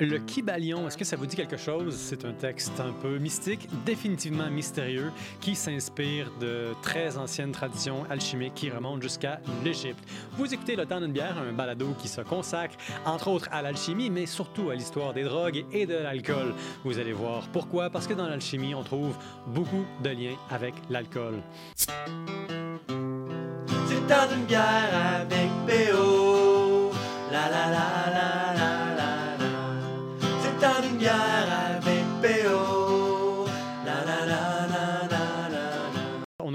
Le Kybalion, est-ce que ça vous dit quelque chose? C'est un texte un peu mystique, définitivement mystérieux, qui s'inspire de très anciennes traditions alchimiques qui remontent jusqu'à l'Égypte. Vous écoutez Le Temps d'une bière, un balado qui se consacre entre autres à l'alchimie, mais surtout à l'histoire des drogues et de l'alcool. Vous allez voir pourquoi, parce que dans l'alchimie, on trouve beaucoup de liens avec l'alcool. C'est le temps d'une bière avec B.O.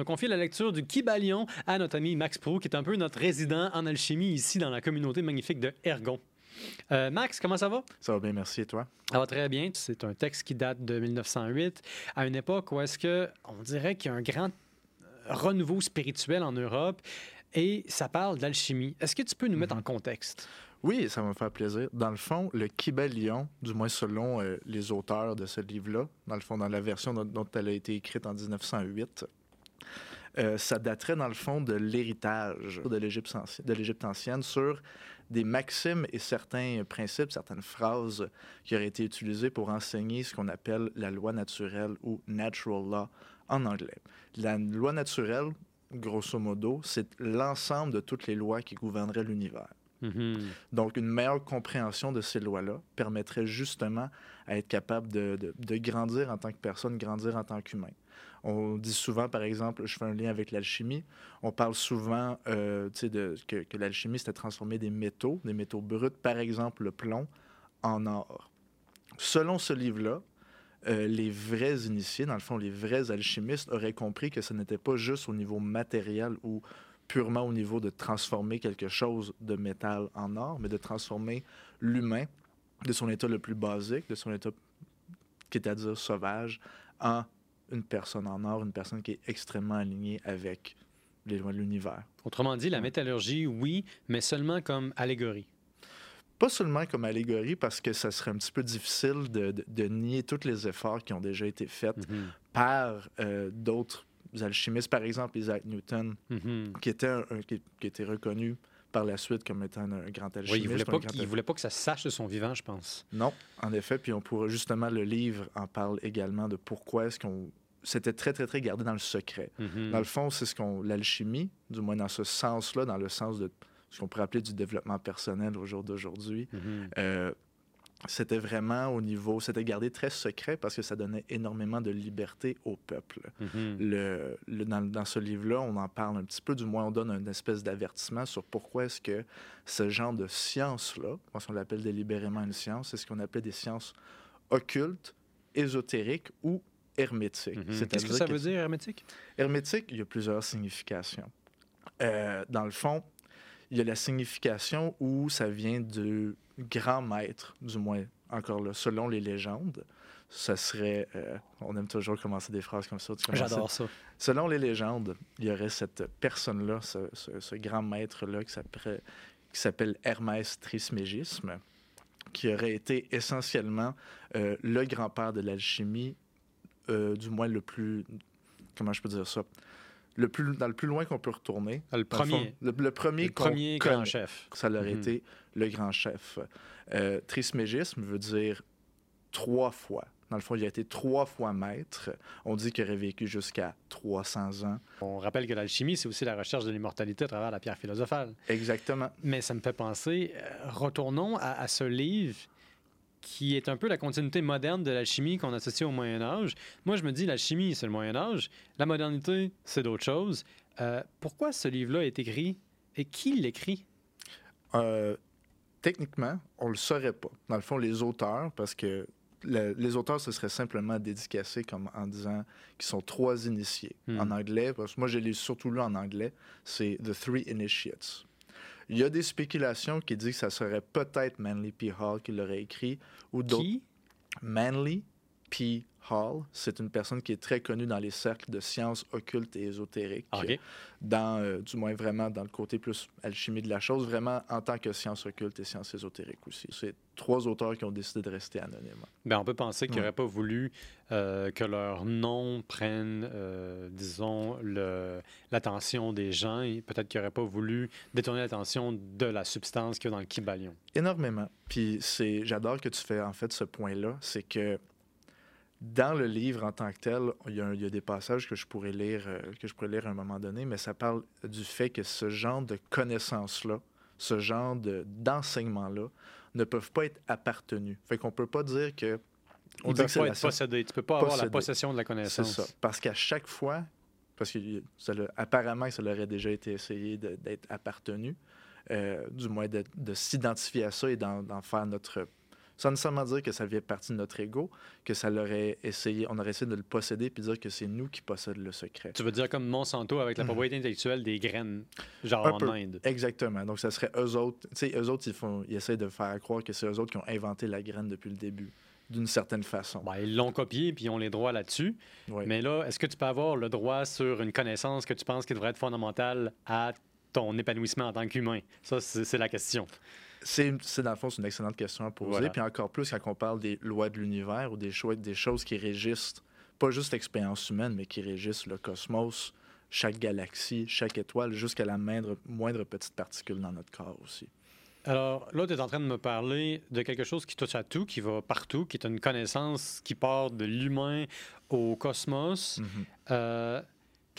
confié la lecture du Kybalion à notre ami Max Pro, qui est un peu notre résident en alchimie ici dans la communauté magnifique de Ergon. Euh, Max, comment ça va? Ça va bien, merci. Et toi? Ça va très bien. C'est un texte qui date de 1908, à une époque où est-ce que on dirait qu'il y a un grand euh, renouveau spirituel en Europe et ça parle d'alchimie. Est-ce que tu peux nous mettre en contexte? Oui, ça va me faire plaisir. Dans le fond, le Kybalion, du moins selon euh, les auteurs de ce livre-là, dans le fond, dans la version dont, dont elle a été écrite en 1908, euh, ça daterait dans le fond de l'héritage de l'Égypte ancienne sur des maximes et certains principes, certaines phrases qui auraient été utilisées pour enseigner ce qu'on appelle la loi naturelle ou natural law en anglais. La loi naturelle, grosso modo, c'est l'ensemble de toutes les lois qui gouverneraient l'univers. Mhm. Donc, une meilleure compréhension de ces lois-là permettrait justement à être capable de, de- de grandir en tant que personne, grandir en tant qu'humain. On dit souvent, par exemple, je fais un lien avec l'alchimie, on parle souvent euh, de, que, que l'alchimie, c'était transformer des métaux, des métaux bruts, par exemple le plomb, en or. Selon ce livre-là, euh, les vrais initiés, dans le fond, les vrais alchimistes auraient compris que ce n'était pas juste au niveau matériel ou purement au niveau de transformer quelque chose de métal en or, mais de transformer l'humain de son état le plus basique, de son état qui est à dire sauvage, en une personne en or, une personne qui est extrêmement alignée avec les lois de l'univers. Autrement dit, la métallurgie, oui, mais seulement comme allégorie. Pas seulement comme allégorie, parce que ça serait un petit peu difficile de, de- de nier tous les efforts qui ont déjà été faits Mhm. par euh, d'autres alchimistes, par exemple Isaac Newton, Mhm. qui était, un- un- qui, qui était reconnu par la suite comme étant un, grand alchimiste. Oui, il voulait, un pas voulait pas que ça sache de son vivant, je pense. Non, en effet. Puis on pourrait justement le livre en parle également de pourquoi est-ce qu'on c'était très très très gardé dans le secret. Mhm. Dans le fond, c'est ce qu'on l'alchimie, du moins dans ce sens-là, dans le sens de ce qu'on pourrait appeler du développement personnel au jour d'aujourd'hui. Mhm. euh, c'était vraiment au niveau, c'était gardé très secret parce que ça donnait énormément de liberté au peuple. Mhm. Le, le- dans, dans ce livre-là, on en parle un petit peu, du moins on donne une espèce d'avertissement sur pourquoi est-ce que ce genre de science-là, parce qu'on l'appelle délibérément une science, c'est ce qu'on appelle des sciences occultes, ésotériques ou hermétiques. Mhm. Qu'est-ce que ça veut dire, hermétique? Hermétique, il y a plusieurs significations. Euh, dans le fond, il y a la signification où ça vient du grand maître, du moins, encore là, selon les légendes. Ça serait. euh, on aime toujours commencer des phrases comme ça. J'adore ça. Selon les légendes, il y aurait cette personne-là, ce, ce- ce grand maître-là qui s'appelle, qui s'appelle Hermès Trismégisme, qui aurait été essentiellement euh, le grand-père de l'alchimie, euh, du moins le plus... Comment je peux dire ça? Le plus, dans le plus loin qu'on peut retourner. Le Dans le premier, le, le premier, le premier grand connaît, chef. Ça leur Mhm. été le grand chef. Euh, Trismégisme veut dire trois fois. Dans le fond, il a été trois fois maître. On dit qu'il aurait vécu jusqu'à 300 ans. On rappelle que l'alchimie, c'est aussi la recherche de l'immortalité à travers la pierre philosophale. Exactement. Mais ça me fait penser, euh, retournons à, à ce livre qui est un peu la continuité moderne de l'alchimie qu'on associe au Moyen Âge. Moi, je me dis, l'alchimie, c'est le Moyen Âge. La modernité, c'est d'autres choses. Euh, pourquoi ce livre-là est écrit et qui l'écrit? Euh, techniquement, on le saurait pas. Dans le fond, les auteurs, parce que le- les auteurs, ce serait simplement dédicacé comme en disant qu'ils sont trois initiés. Hmm. En anglais, parce que moi, je l'ai surtout lu en anglais, c'est The Three Initiates. Il y a des spéculations qui disent que ça serait peut-être Manly P. Hall qui l'aurait écrit, ou d'autres. Qui? Manly P. Hall. C'est une personne qui est très connue dans les cercles de sciences occultes et ésotériques, dans, euh, du moins vraiment dans le côté plus alchimie de la chose, vraiment en tant que sciences occultes et sciences ésotériques aussi. C'est trois auteurs qui ont décidé de rester anonymes. Ben, on peut penser qu'ils n'auraient pas voulu euh, que leur nom prenne, euh, disons, l'attention des gens et peut-être qu'ils n'auraient pas voulu détourner l'attention de la substance qu'il y a dans le kibalion. Énormément. Puis j'adore que tu fais en fait ce point-là, c'est que dans le livre en tant que tel, il y a, un- il y a des passages que je pourrais lire, euh, que je pourrais lire à un moment donné, mais ça parle du fait que ce genre de connaissances-là, ce genre de, d'enseignements-là, ne peuvent pas être appartenus. Fait qu'on peut pas dire que on Ils dit que c'est pas être possédés. Tu ne peux pas avoir la possession de la C'est connaissance. ça. Parce qu'à chaque fois, parce que ça apparemment ça aurait déjà été essayé d'être appartenu, euh, du moins de, de s'identifier à ça et d'en faire notre. Sans nécessairement dire que ça fait partie de notre ego, que ça l'aurait essayé, on aurait essayé de le posséder puis dire que c'est nous qui possédons le secret. Tu veux dire comme Monsanto avec la Mhm. propriété intellectuelle des graines, genre Un en peu. Inde. Exactement. Donc, ça serait eux autres. Tu sais, eux autres, ils, font, ils essaient de faire croire que c'est eux autres qui ont inventé la graine depuis le début, d'une certaine façon. Ben, ils l'ont copié puis ils ont les droits là-dessus. Mais là, est-ce que tu peux avoir le droit sur une connaissance que tu penses qui devrait être fondamentale à ton épanouissement en tant qu'humain? Ça, c'est la question. C'est, c'est, dans le fond, c'est une excellente question à poser. Voilà. Puis encore plus quand on parle des lois de l'univers ou des, cho- des choses qui régissent, pas juste l'expérience humaine, mais qui régissent le cosmos, chaque galaxie, chaque étoile, jusqu'à la moindre, moindre petite particule dans notre corps aussi. Alors, là, tu es en train de me parler de quelque chose qui touche à tout, qui va partout, qui est une connaissance qui part de l'humain au cosmos. Mhm. Euh,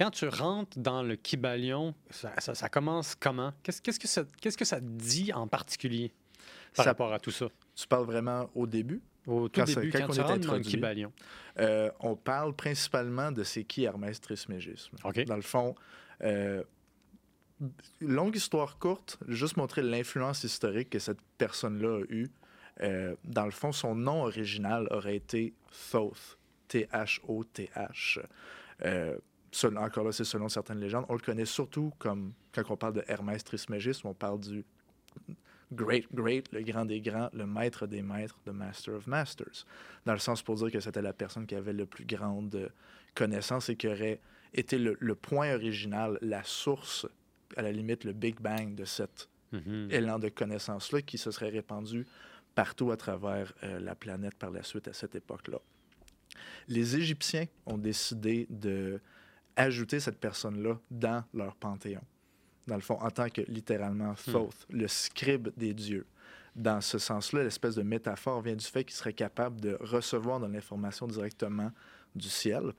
quand tu rentres dans le Kybalion, ça, ça- ça commence comment? Qu'est-ce qu'est-ce que, ça, qu'est-ce que ça dit en particulier par Ça- rapport à tout ça? Tu parles vraiment au début? Au tout Quand début, quand quand, on tu est rentres dans le. Kybalion. Euh, on parle principalement de c'est qui Hermès Trismégisme. Dans le fond, euh, longue histoire courte, juste montrer l'influence historique que cette personne-là a eue. Euh, dans le fond, son nom original aurait été Thoth, T-H-O-T-H. Euh, encore là, c'est selon certaines légendes. On le connaît surtout comme, quand on parle de Hermès Trismégisme, on parle du Great Great, le grand des grands, le maître des maîtres, the Master of Masters. Dans le sens pour dire que c'était la personne qui avait le plus grande euh, connaissance et qui aurait été le, le point original, la source, à la limite, le Big Bang de cet Mhm. élan de connaissance-là qui se serait répandu partout à travers euh, la planète par la suite à cette époque-là. Les Égyptiens ont décidé de ajouter cette personne-là dans leur panthéon. Dans le fond, en tant que littéralement Thoth, le scribe des dieux. Dans ce sens-là, l'espèce de métaphore vient du fait qu'il serait capable de recevoir de l'information directement du ciel,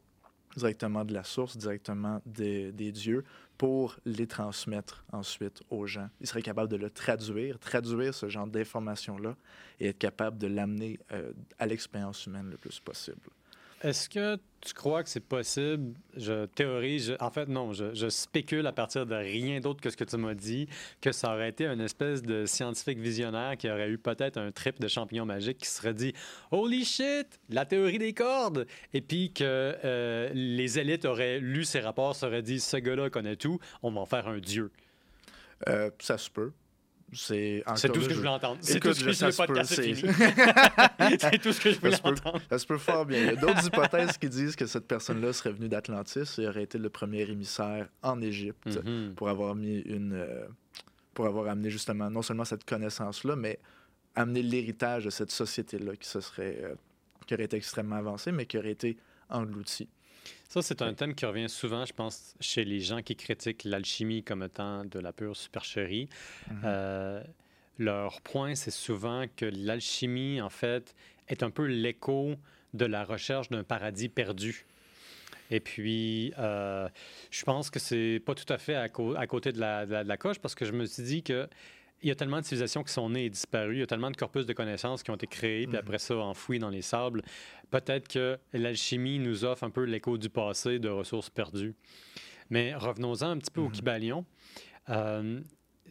directement de la source, directement des, des dieux, pour les transmettre ensuite aux gens. Il serait capable de le traduire, traduire ce genre d'informations-là et être capable de l'amener euh, à l'expérience humaine le plus possible. Est-ce que tu crois que c'est possible? Je théorise, je- en fait non, je, je spécule à partir de rien d'autre que ce que tu m'as dit, que ça aurait été une espèce de scientifique visionnaire qui aurait eu peut-être un trip de champignons magiques qui se serait dit Holy shit, la théorie des cordes! Et puis que euh, les élites auraient lu ces rapports, seraient dit ce gars-là connaît tout, on va en faire un dieu. Euh, ça se peut. C'est tout ce que je voulais entendre. C'est tout ce que je- voulais te c'est tout ce que je voulais entendre. Ça se peut fort bien. Il y a d'autres hypothèses qui disent que cette personne-là serait venue d'Atlantis et aurait été le premier émissaire en Égypte Mhm. pour avoir mis une. euh, pour avoir amené justement non seulement cette connaissance-là, mais amener l'héritage de cette société-là qui se serait. euh, qui aurait été extrêmement avancée, mais qui aurait été engloutie. Ça, c'est un thème qui revient souvent, je pense, chez les gens qui critiquent l'alchimie comme étant de la pure supercherie. Mhm. Euh, leur point, c'est souvent que l'alchimie, en fait, est un peu l'écho de la recherche d'un paradis perdu. Et puis, euh, je pense que c'est pas tout à fait à, côté de la, de la- de la coche parce que je me suis dit que il y a tellement de civilisations qui sont nées et disparues, il y a tellement de corpus de connaissances qui ont été créés, puis Mhm. après ça enfouis dans les sables. Peut-être que l'alchimie nous offre un peu l'écho du passé de ressources perdues. Mais revenons-en un petit peu au Mhm. Kybalion. Euh,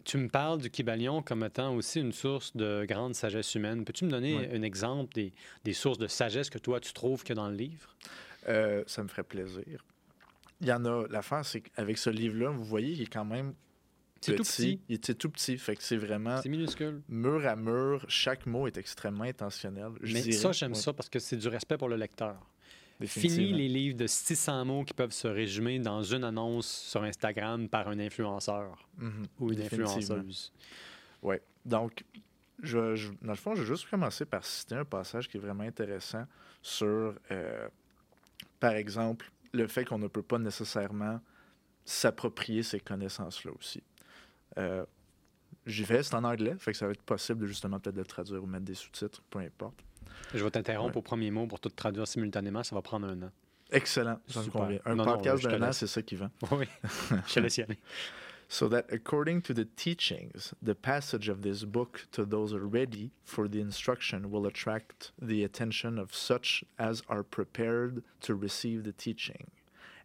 tu me parles du Kybalion comme étant aussi une source de grande sagesse humaine. Peux-tu me donner un exemple des, des sources de sagesse que toi, tu trouves que dans le livre? Euh, ça me ferait plaisir. Il y en a. L'affaire, c'est qu'avec ce livre-là, vous voyez, il est quand même. C'est tout petit. Il était tout petit. Fait que c'est vraiment C'est minuscule. mur à mur. Chaque mot est extrêmement intentionnel. Je Mais dirais. ça, j'aime Ouais. ça parce que c'est du respect pour le lecteur. Fini les livres de 600 mots qui peuvent se résumer dans une annonce sur Instagram par un influenceur Mhm, ou une influenceuse. Oui. Donc, je, je- dans le fond, je vais juste commencer par citer un passage qui est vraiment intéressant sur, euh, par exemple, le fait qu'on ne peut pas nécessairement s'approprier ces connaissances-là aussi. Euh, J'y vais, c'est en anglais, fait que ça va être possible de justement peut-être de le traduire ou mettre des sous-titres, peu importe. Je vais t'interrompre Ouais. au premier mot pour tout traduire simultanément. Ça va prendre un an. Excellent, ça me convient. Un Non, podcast d'un an, c'est ça qui vend. Oui, je te laisse y aller. So that according to the teachings, the passage of this book to those ready for the instruction will attract the attention of such as are prepared to receive the teaching.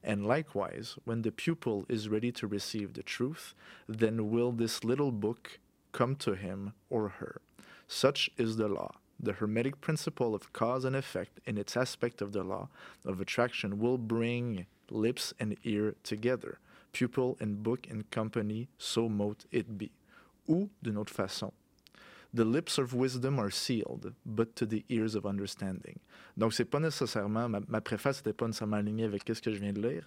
And likewise, when the pupil is ready to receive the truth, then will this little book come to him or her. Such is the law. The hermetic principle of cause and effect in its aspect of the law of attraction will bring lips and ear together pupil and book and company, so mote it be. Ou, d'une autre façon, The lips of wisdom are sealed, but to the ears of understanding. Donc, c'est pas nécessairement, ma, préface n'était pas nécessairement alignée avec ce que je viens de lire.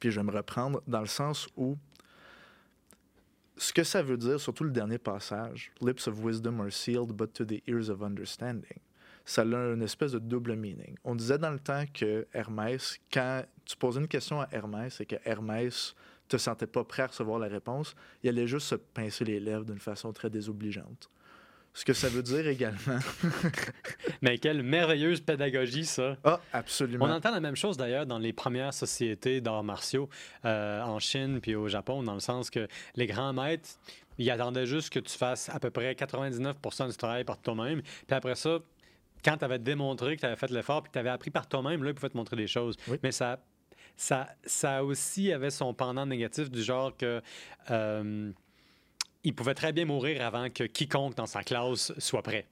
Puis je vais me reprendre dans le sens où ce que ça veut dire, surtout le dernier passage, Lips of wisdom are sealed, but to the ears of understanding, ça a une espèce de double meaning. On disait dans le temps que Hermès, quand tu posais une question à Hermès et que Hermès te sentait pas prêt à recevoir la réponse, il allait juste se pincer les lèvres d'une façon très désobligeante. Ce que ça veut dire également. Mais quelle merveilleuse pédagogie, ça. Ah, absolument. On entend la même chose d'ailleurs dans les premières sociétés d'arts martiaux euh, en Chine puis au Japon, dans le sens que les grands maîtres, ils attendaient juste que tu fasses à peu près 99 du travail par toi-même. Puis après ça, quand tu avais démontré que tu avais fait l'effort puis que tu avais appris par toi-même, là, ils pouvaient te montrer des choses. Oui. Mais ça, ça, ça aussi avait son pendant négatif du genre que. euh, il pouvait très bien mourir avant que quiconque dans sa classe soit prêt.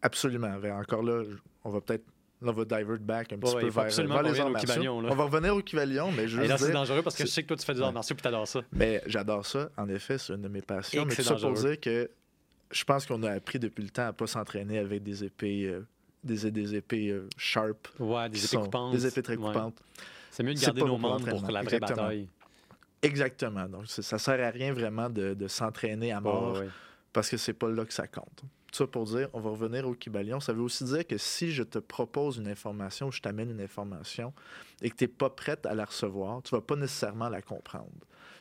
Absolument. Ben, Encore là, on va peut-être. Là, on va divert back un petit Ouais, peu vers, vers les arts au martiaux. On va revenir au Kybalion, mais je veux Et là, juste c'est dire- dangereux parce que je sais que toi, tu fais des arts martiaux puis t'adores ça. Mais j'adore ça. En effet, c'est une de mes passions. Et mais tout pour dire que je pense qu'on a appris depuis le temps à pas s'entraîner avec des épées, euh, des, des épées euh, sharp. Ouais, des épées coupantes. Des épées très Ouais. C'est mieux de garder nos bon pour la vraie Exactement. bataille. Exactement. Donc, ça sert à rien vraiment de, de s'entraîner à mort Ouais, ouais. parce que c'est pas là que ça compte. Tout ça pour dire, on va revenir au Kybalion. Ça veut aussi dire que si je te propose une information ou je t'amène une information et que tu n'es pas prête à la recevoir, tu vas pas nécessairement la comprendre.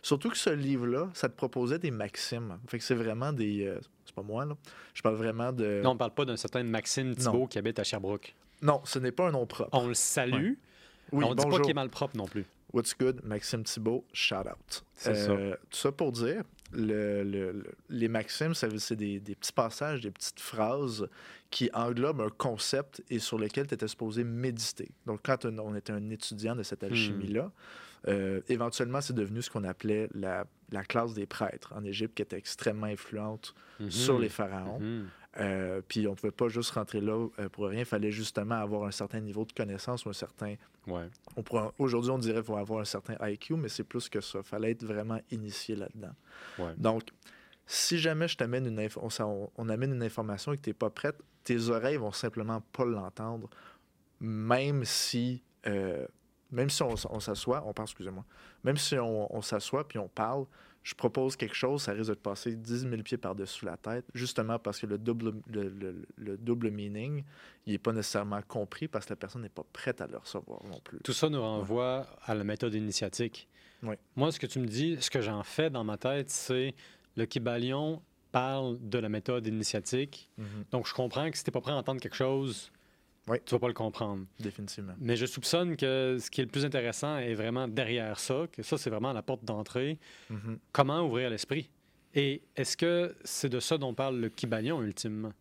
Surtout que ce livre-là, ça te proposait des maximes. Fait que c'est vraiment des. euh, c'est pas moi, là. Je parle vraiment de. Non, on parle pas d'un certain Maxime Thibault Non. qui habite à Sherbrooke. Non, ce n'est pas un nom propre. On le salue, oui, on dit pas qu'il est mal propre non plus. What's good, Maxime Thibault, shout out. C'est ça. Euh, Tout ça pour dire, le- le- le- les maximes, c'est des, des petits passages, des petites phrases qui englobent un concept et sur lequel tu étais supposé méditer. Donc, quand on était un étudiant de Hmm. cette alchimie-là, euh, éventuellement, c'est devenu ce qu'on appelait la, la classe des prêtres en Égypte, qui était extrêmement influente Mhm. sur les pharaons. Mhm. Euh, puis on ne pouvait pas juste rentrer là euh, pour rien. Il fallait justement avoir un certain niveau de connaissance ou un certain Ouais. Aujourd'hui, on dirait qu'il faut avoir un certain IQ, mais c'est plus que ça. Il fallait être vraiment initié là-dedans. Ouais. Donc, si jamais je t'amène une inf- on, ça- on- on amène une information et que tu n'es pas prête, tes oreilles vont simplement pas l'entendre, même si, euh, même si on, s'assoit, on parle, excusez-moi, même si on, on s'assoit puis on parle, je propose quelque chose, ça risque de te passer 10 000 pieds par-dessus la tête, justement parce que le double, le, le- le double meaning, il n'est pas nécessairement compris parce que la personne n'est pas prête à le recevoir non plus. Tout ça nous renvoie à la méthode initiatique. Oui. Moi, ce que tu me dis, ce que j'en fais dans ma tête, c'est le Kybalion parle de la méthode initiatique. Mhm. Donc, je comprends que si tu n'es pas prêt à entendre quelque chose, Oui. tu vas pas le comprendre. Définitivement. Mais je soupçonne que ce qui est le plus intéressant est vraiment derrière ça, que ça, c'est vraiment la porte d'entrée. Mhm. Comment ouvrir l'esprit? Et est-ce que c'est de ça dont parle le Kybalion, ultimement?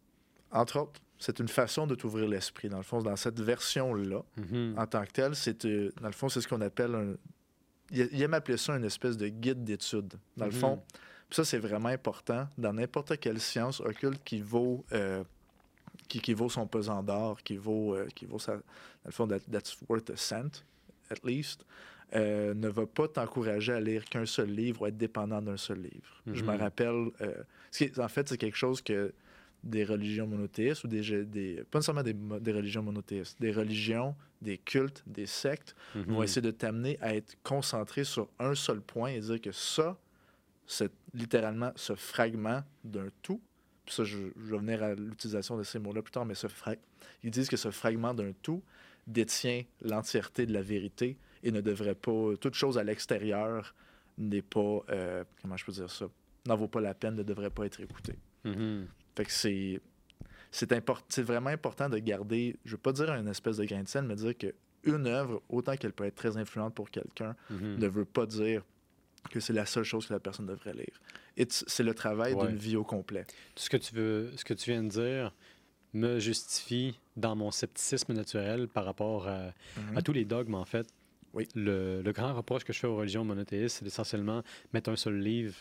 Entre autres, c'est une façon de t'ouvrir l'esprit. Dans le fond, dans cette version-là, Mhm. en tant que telle, c'est euh, dans le fond, c'est ce qu'on appelle un. Il aime appeler ça une espèce de guide d'études. Dans le Mhm. fond, ça, c'est vraiment important dans n'importe quelle science occulte qui vaut, euh, qui, qui vaut son pesant d'or, qui vaut, euh, qui vaut sa, dans le fond, that- that's worth a cent, at least, euh, ne va pas t'encourager à lire qu'un seul livre ou être dépendant d'un seul livre. Je me Mhm. rappelle, euh, ce qui est- en fait, c'est quelque chose que des religions monothéistes ou des, des pas nécessairement des, religions monothéistes, des religions, des cultes, des sectes vont Mhm. essayer de t'amener à être concentré sur un seul point et dire que ça, c'est littéralement ce fragment d'un tout. Ça, je, je vais venir à l'utilisation de ces mots-là plus tard, mais ce fra- ils disent que ce fragment d'un tout détient l'entièreté de la vérité et ne devrait pas. Toute chose à l'extérieur n'est pas. euh, comment je peux dire ça N'en vaut pas la peine, ne devrait pas être écoutée. Mhm. Fait que c'est. C'est import- vraiment important de garder, je veux pas dire une espèce de grain de sel, mais dire que une œuvre, autant qu'elle peut être très influente pour quelqu'un, Mhm. ne veut pas dire que c'est la seule chose que la personne devrait lire. It's- C'est le travail Ouais. d'une vie au complet. Ce que tu veux, ce que tu viens de dire me justifie dans mon scepticisme naturel par rapport à, Mhm. à tous les dogmes, en fait. Oui. Le, le grand reproche que je fais aux religions monothéistes, c'est essentiellement mettre un seul livre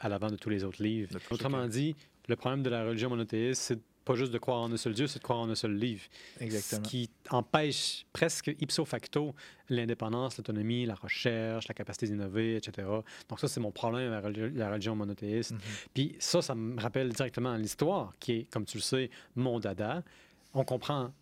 à l'avant de tous les autres livres. Tout Autrement dit, le problème de la religion monothéiste, c'est pas juste de croire en un seul Dieu, c'est de croire en un seul livre. Exactement. Ce qui empêche presque ipso facto l'indépendance, l'autonomie, la recherche, la capacité d'innover, etc. Donc ça, c'est mon problème avec la religi- la religion monothéiste. Mhm. Puis ça, ça me rappelle directement l'histoire, qui est, comme tu le sais, mon dada. On comprend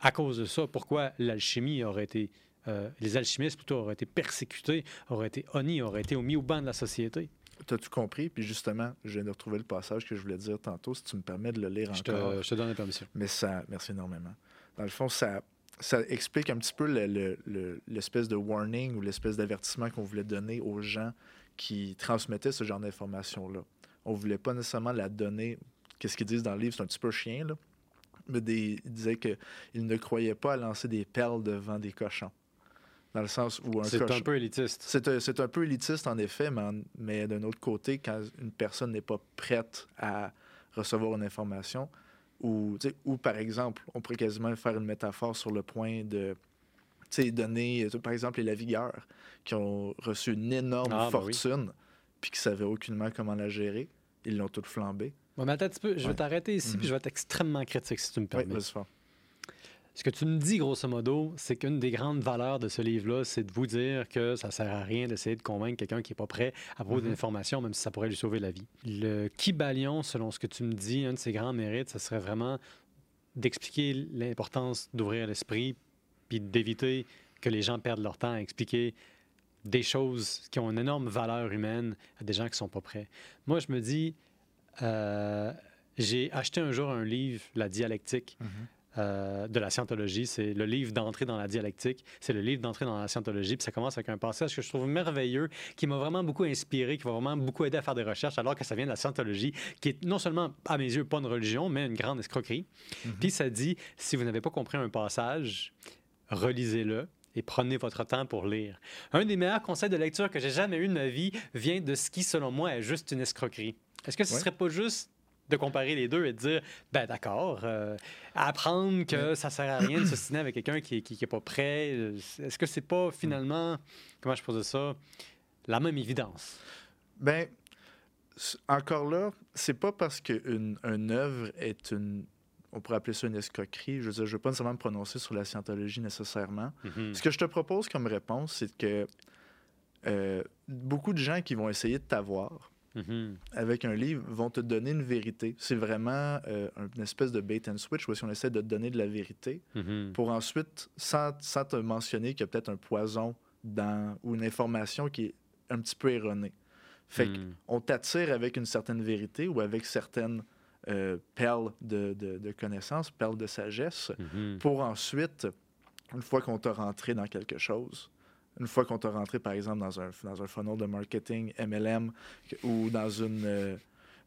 à cause de ça pourquoi l'alchimie aurait été, euh, les alchimistes plutôt auraient été persécutés, auraient été honnis, auraient été mis au banc de la société. T'as-tu compris? Puis justement, je viens de retrouver le passage que je voulais dire tantôt, si tu me permets de le lire Je encore. te, je te donne la permission. Mais ça, merci énormément. Dans le fond, ça, ça explique un petit peu le- le- le- l'espèce de warning ou l'espèce d'avertissement qu'on voulait donner aux gens qui transmettaient ce genre d'informations-là. On voulait pas nécessairement la donner. Qu'est-ce qu'ils disent dans le livre? C'est un petit peu chien, là. Mais des, ils disaient qu'ils ne croyaient pas à lancer des perles devant des cochons. Dans le sens où un C'est un peu élitiste. C'est un, c'est un peu élitiste, en effet, mais, en- mais d'un autre côté, quand une personne n'est pas prête à recevoir une information, ou, tu sais, ou par exemple, on pourrait quasiment faire une métaphore sur le point de tu sais, donner, par exemple, les lavigueurs qui ont reçu une énorme Ah, oui. fortune, puis qui ne savaient aucunement comment la gérer. Ils l'ont toutes flambé. Bon, mais attends un petit peu, je vais Ouais. t'arrêter ici, Mhm. puis je vais être extrêmement critique si tu me Oui, permets. vas-y fort. Ce que tu me dis, grosso modo, c'est qu'une des grandes valeurs de ce livre-là, c'est de vous dire que ça sert à rien d'essayer de convaincre quelqu'un qui n'est pas prêt à propos Mhm. d'informations, même si ça pourrait lui sauver la vie. Le Kybalion, selon ce que tu me dis, un de ses grands mérites, ce serait vraiment d'expliquer l'importance d'ouvrir l'esprit, puis d'éviter que les gens perdent leur temps à expliquer des choses qui ont une énorme valeur humaine à des gens qui ne sont pas prêts. Moi, je me dis, euh, j'ai acheté un jour un livre, La dialectique, euh, de la scientologie. C'est le livre d'entrée dans la dialectique. C'est le livre d'entrée dans la scientologie. Puis ça commence avec un passage que je trouve merveilleux, qui m'a vraiment beaucoup inspiré, qui m'a vraiment beaucoup aidé à faire des recherches, alors que ça vient de la scientologie, qui est non seulement, à mes yeux, pas une religion, mais une grande escroquerie. Mhm. Puis ça dit, si vous n'avez pas compris un passage, relisez-le. Et prenez votre temps pour lire. Un des meilleurs conseils de lecture que j'ai jamais eu de ma vie vient de ce qui, selon moi, est juste une escroquerie. Est-ce que ce Ouais. serait pas juste de comparer les deux et de dire, ben d'accord, euh, apprendre que ça sert à rien de se signer avec quelqu'un qui, qui, qui est pas prêt. euh, Est-ce que c'est pas finalement, comment je pose ça, la même évidence? Ben, encore là, c'est pas parce qu'une une œuvre est une. On pourrait appeler ça une escroquerie. Je veux dire, je ne veux pas nécessairement me prononcer sur la scientologie nécessairement. Mhm. Ce que je te propose comme réponse, c'est que euh, beaucoup de gens qui vont essayer de t'avoir Mhm. avec un livre vont te donner une vérité. C'est vraiment euh, une espèce de bait and switch où si on essaie de te donner de la vérité Mhm. pour ensuite, sans, sans te mentionner qu'il y a peut-être un poison dans, ou une information qui est un petit peu erronée. Fait que Mhm. on t'attire avec une certaine vérité ou avec certaines euh, perles de, de, de connaissances, perles de sagesse, Mhm. pour ensuite, une fois qu'on t'a rentré dans quelque chose, une fois qu'on t'a rentré, par exemple, dans un, dans un funnel de marketing MLM ou dans une... euh,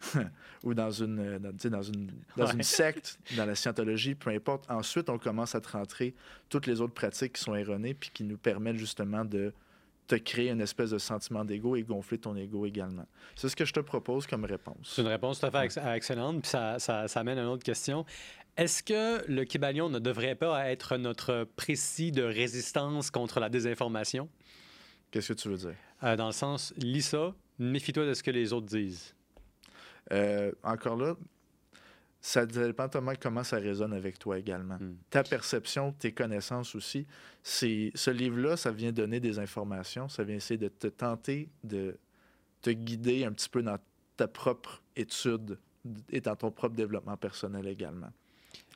ou dans une, euh, dans, dans une, dans Ouais. une secte, dans la scientologie, peu importe. Ensuite, on commence à te rentrer toutes les autres pratiques qui sont erronées puis qui nous permettent justement de te créer une espèce de sentiment d'ego et gonfler ton ego également. C'est ce que je te propose comme réponse. C'est une réponse tout à fait ex- excellente, puis ça, ça, ça amène à une autre question. Est-ce que le Kybalion ne devrait pas être notre précis de résistance contre la désinformation? Qu'est-ce que tu veux dire? Euh, dans le sens, lis ça, méfie-toi de ce que les autres disent. Euh, encore là, ça dépend tellement comment ça résonne avec toi également. Hmm. Ta perception, tes connaissances aussi. Ce livre-là, ça vient donner des informations, ça vient essayer de te tenter de te guider un petit peu dans ta propre étude et dans ton propre développement personnel également.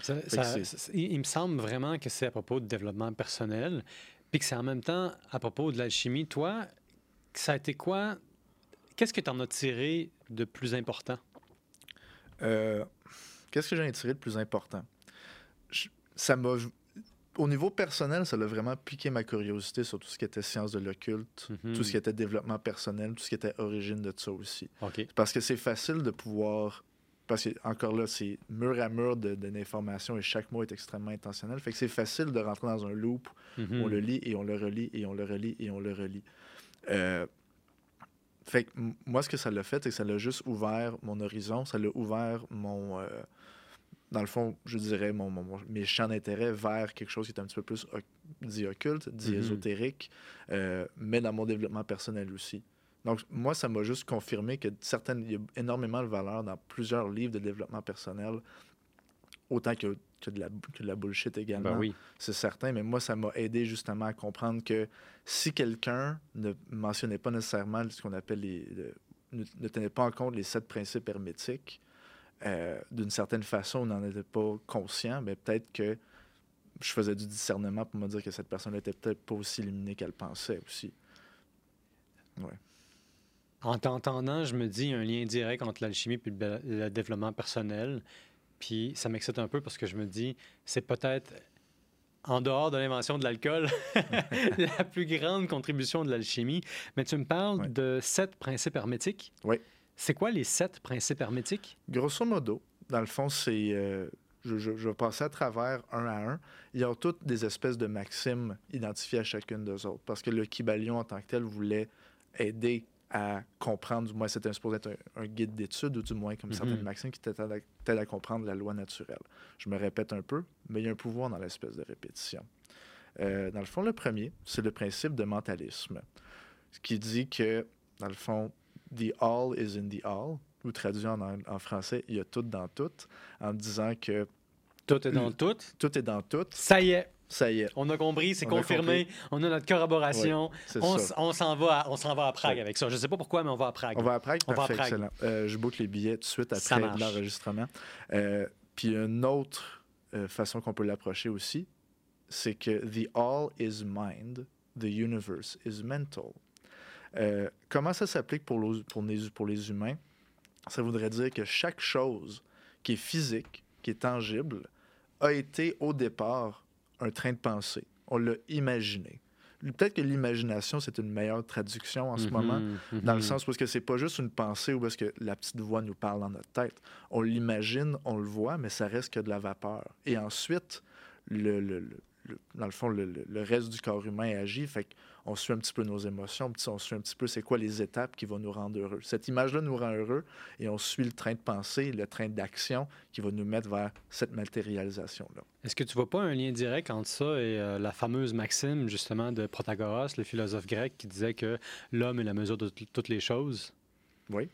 Ça- ça- il me semble vraiment que c'est à propos de développement personnel, puis que c'est en même temps à propos de l'alchimie. Toi, ça a été quoi? Qu'est-ce que tu en as tiré de plus important? Euh, Qu'est-ce que j'en ai tiré de plus important? Je- ça m'a... Au niveau personnel, ça a vraiment piqué ma curiosité sur tout ce qui était sciences de l'occulte, Mhm. tout ce qui était développement personnel, tout ce qui était origine de ça aussi. Parce que c'est facile de pouvoir. Parce que, encore là, c'est mur à mur de, de l'information et chaque mot est extrêmement intentionnel. Fait que c'est facile de rentrer dans un loop Mhm. on le lit et on le relit et on le relit et on le relit. Euh, fait que moi, ce que ça l'a fait, c'est que ça l'a juste ouvert mon horizon, ça l'a ouvert mon. euh, dans le fond, je dirais mon, mon- mon- mes champs d'intérêt vers quelque chose qui est un petit peu plus dit occulte, dit Mhm. ésotérique, euh, mais dans mon développement personnel aussi. Donc, moi, ça m'a juste confirmé que certaines, il y a énormément de valeur dans plusieurs livres de développement personnel, autant que, que, de, la, que de la bullshit également Ben oui. c'est certain, mais moi, ça m'a aidé justement à comprendre que si quelqu'un ne mentionnait pas nécessairement ce qu'on appelle les. le- ne, ne tenait pas en compte les sept principes hermétiques, euh, d'une certaine façon, on n'en était pas conscient, mais peut-être que je faisais du discernement pour me dire que cette personne n'était peut-être pas aussi illuminée qu'elle pensait aussi. En t'entendant, je me dis il y a un lien direct entre l'alchimie et le, développement personnel. Puis ça m'excite un peu parce que je me dis, c'est peut-être, en dehors de l'invention de l'alcool, la plus grande contribution de l'alchimie. Mais tu me parles de sept principes hermétiques. Oui. C'est quoi les sept principes hermétiques? Grosso modo, dans le fond, c'est. euh, je, je- je vais passer à travers un à un. Il y a toutes des espèces de maximes identifiées à chacune d'eux autres. Parce que le Kybalion, en tant que tel, voulait aider à comprendre, du moins, c'était supposé être un, un guide d'études, ou du moins, comme Mhm. certaines maximes qui t'aident à, comprendre la loi naturelle. Je me répète un peu, mais il y a un pouvoir dans l'espèce de répétition. Euh, dans le fond, le premier, c'est le principe de mentalisme, ce qui dit que, dans le fond, the all is in the all, ou traduit en, en français, il y a tout dans tout, en disant que Tout est dans tout? tout est dans tout, Ça y est, ça y est, on a compris, c'est a confirmé. On a notre corroboration. On, s'en va, à- on s'en va à Prague avec ça. Je sais pas pourquoi, mais on va à Prague. On va à Prague, On va à Prague. excellent. Euh, je book les billets tout de suite après l'enregistrement. Euh, puis une autre euh, façon qu'on peut l'approcher aussi, c'est que the all is mind, the universe is mental. Comment ça s'applique pour, l'os- pour, les, pour les humains? Ça voudrait dire que chaque chose qui est physique, qui est tangible, a été au départ un train de pensée. On l'a imaginé. Peut-être que l'imagination, c'est une meilleure traduction en ce Mhm, moment, dans le mhm. sens où est-ce que c'est pas juste une pensée ou est-ce que la petite voix nous parle dans notre tête. On l'imagine, on le voit, mais ça reste que de la vapeur. Et ensuite, le, le- le- le- dans le fond, le, reste du corps humain agit. Fait qu'on suit un petit peu nos émotions, puis on suit un petit peu c'est quoi les étapes qui vont nous rendre heureux. Cette image-là nous rend heureux et on suit le train de pensée, le train d'action qui va nous mettre vers cette matérialisation-là. Est-ce que tu vois pas un lien direct entre ça et euh, la fameuse maxime, justement, de Protagoras, le philosophe grec, qui disait que l'homme est la mesure de toutes les choses? Oui.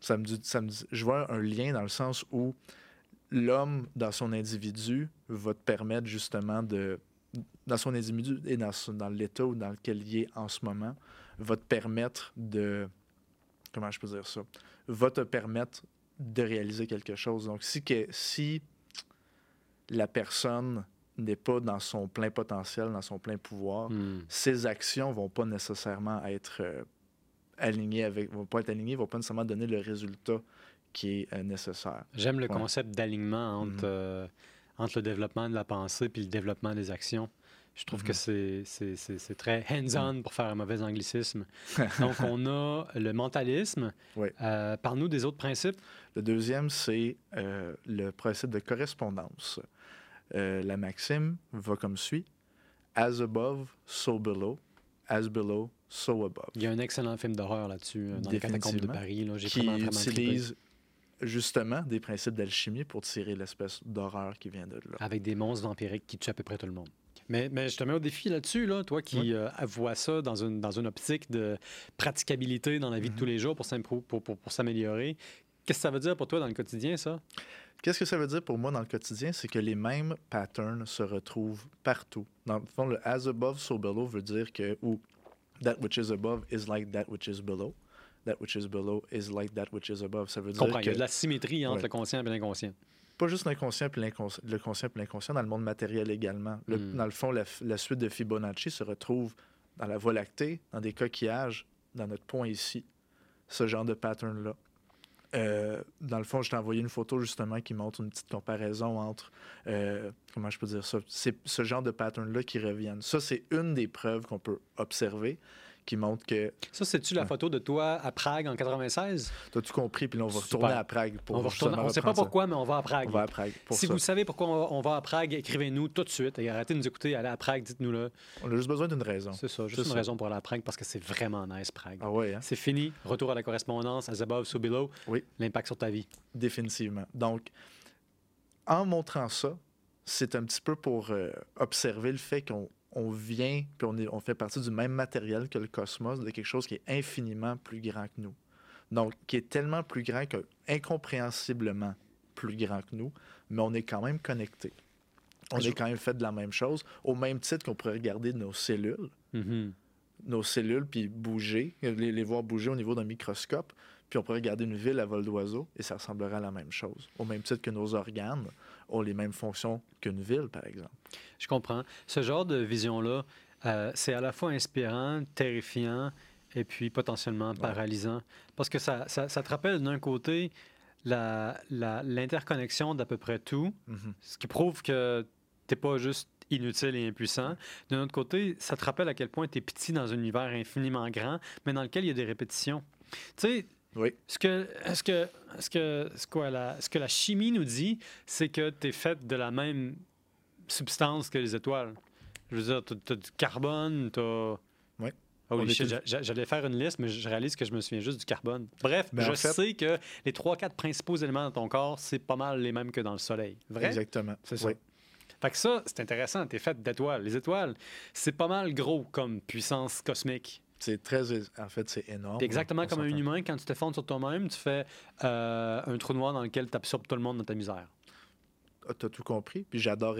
Ça me dit, ça me dit- je vois un lien dans le sens où l'homme, dans son individu, va te permettre justement de. Dans son individu et dans, dans l'état dans lequel il est en ce moment, va te permettre de. Comment je peux dire ça? Va te permettre de réaliser quelque chose. Donc, si, que, si la personne n'est pas dans son plein potentiel, dans son plein pouvoir, Hmm. ses actions vont pas nécessairement être euh, alignées avec, vont pas être alignées, vont pas nécessairement donner le résultat qui est euh, nécessaire. J'aime le Ouais. concept d'alignement entre, Mhm. euh, entre le développement de la pensée puis le développement des actions. Je trouve que Mhm. c'est- très hands-on pour faire un mauvais anglicisme. Donc, on a le mentalisme. Euh, Parle-nous des autres principes. Le deuxième, c'est euh, le principe de correspondance. La maxime va comme suit As above, so below. As below, so above. Il y a un excellent film d'horreur là-dessus, dans les catacombes de. Paris. là. Qui utilise justement des principes d'alchimie pour tirer l'espèce d'horreur qui vient de là. avec des monstres vampiriques qui tuent à peu près tout le monde. Mais, mais je te mets au défi là-dessus, là, toi qui Oui. euh, vois ça dans une, dans une optique de praticabilité dans la vie de Mhm. tous les jours pour, s'impro- pour, pour, pour s'améliorer. Qu'est-ce que ça veut dire pour toi dans le quotidien, ça? Qu'est-ce que ça veut dire pour moi dans le quotidien? C'est que les mêmes patterns se retrouvent partout. Dans le fond, le as above, so below veut dire que, ou that which is above is like that which is below. That which is below is like that which is above. Ça veut dire comprends. Il y a de la symétrie entre Ouais. le conscient et l'inconscient. pas juste l'inconscient l'inconscient, le conscient puis l'inconscient, dans le monde matériel également. Le- Mm. Dans le fond, la, la suite de Fibonacci se retrouve dans la Voie lactée, dans des coquillages, dans notre point ici. Ce genre de pattern-là. Euh, dans le fond, je t'ai envoyé une photo justement qui montre une petite comparaison entre, euh, comment je peux dire ça, c'est ce genre de pattern-là qui reviennent. Ça, c'est une des preuves qu'on peut observer qui montre que Ça, c'est-tu la photo de toi à Prague en 96? tu as tout compris, puis là, on va Super. retourner à Prague pour on va retourner. On ne sait pas ça. pourquoi, mais on va à Prague. On va à Prague pour si ça. vous savez pourquoi on va, on va à Prague, écrivez-nous tout de suite et arrêtez de nous écouter. Allez à Prague, dites-nous-le. On a juste besoin d'une raison. C'est ça, juste une ça. raison pour aller à Prague parce que c'est vraiment nice, Prague. Ah ouais, hein? C'est fini. Retour à la correspondance, as above, so below. Oui. L'impact sur ta vie. Définitivement. Donc, en montrant ça, c'est un petit peu pour euh, observer le fait qu'on on vient, puis on, est- on fait partie du même matériel que le cosmos, de quelque chose qui est infiniment plus grand que nous. Donc, qui est tellement plus grand que, incompréhensiblement plus grand que nous, mais on est quand même connectés. On Je- est quand même fait de la même chose, au même titre qu'on pourrait regarder nos cellules, Mhm. nos cellules, puis bouger, les, les voir bouger au niveau d'un microscope, puis on pourrait regarder une ville à vol d'oiseau, et ça ressemblerait à la même chose. Au même titre que nos organes ont les mêmes fonctions qu'une ville, par exemple. Je comprends. Ce genre de vision-là, euh, c'est à la fois inspirant, terrifiant et puis potentiellement paralysant. Parce que ça, ça, ça te rappelle d'un côté la- la- l'interconnexion d'à peu près tout, Mhm. ce qui prouve que t'es pas juste inutile et impuissant. D'un autre côté, ça te rappelle à quel point tu es petit dans un univers infiniment grand, mais dans lequel il y a des répétitions. Tu sais, Oui, ce que, ce que, ce que, ce quoi, la, ce que la chimie nous dit, c'est que tu es fait de la même substance que les étoiles. Je veux dire, tu as, du carbone, tu as. Oui. J'a- j'allais faire une liste, mais je réalise que je me souviens juste du carbone. Bref, Ben, je en fait- sais que les trois, quatre principaux éléments dans ton corps, c'est pas mal les mêmes que dans le Soleil. Vrai? exactement. C'est ça. Oui. Fait que ça, c'est intéressant. Tu es fait d'étoiles. Les étoiles, c'est pas mal gros comme puissance cosmique. C'est très... En fait, c'est énorme. Puis exactement comme un humain, quand tu te fondes sur toi-même, tu fais euh, un trou noir dans lequel tu absorbes tout le monde dans ta misère. Tu as tout compris. Puis j'adore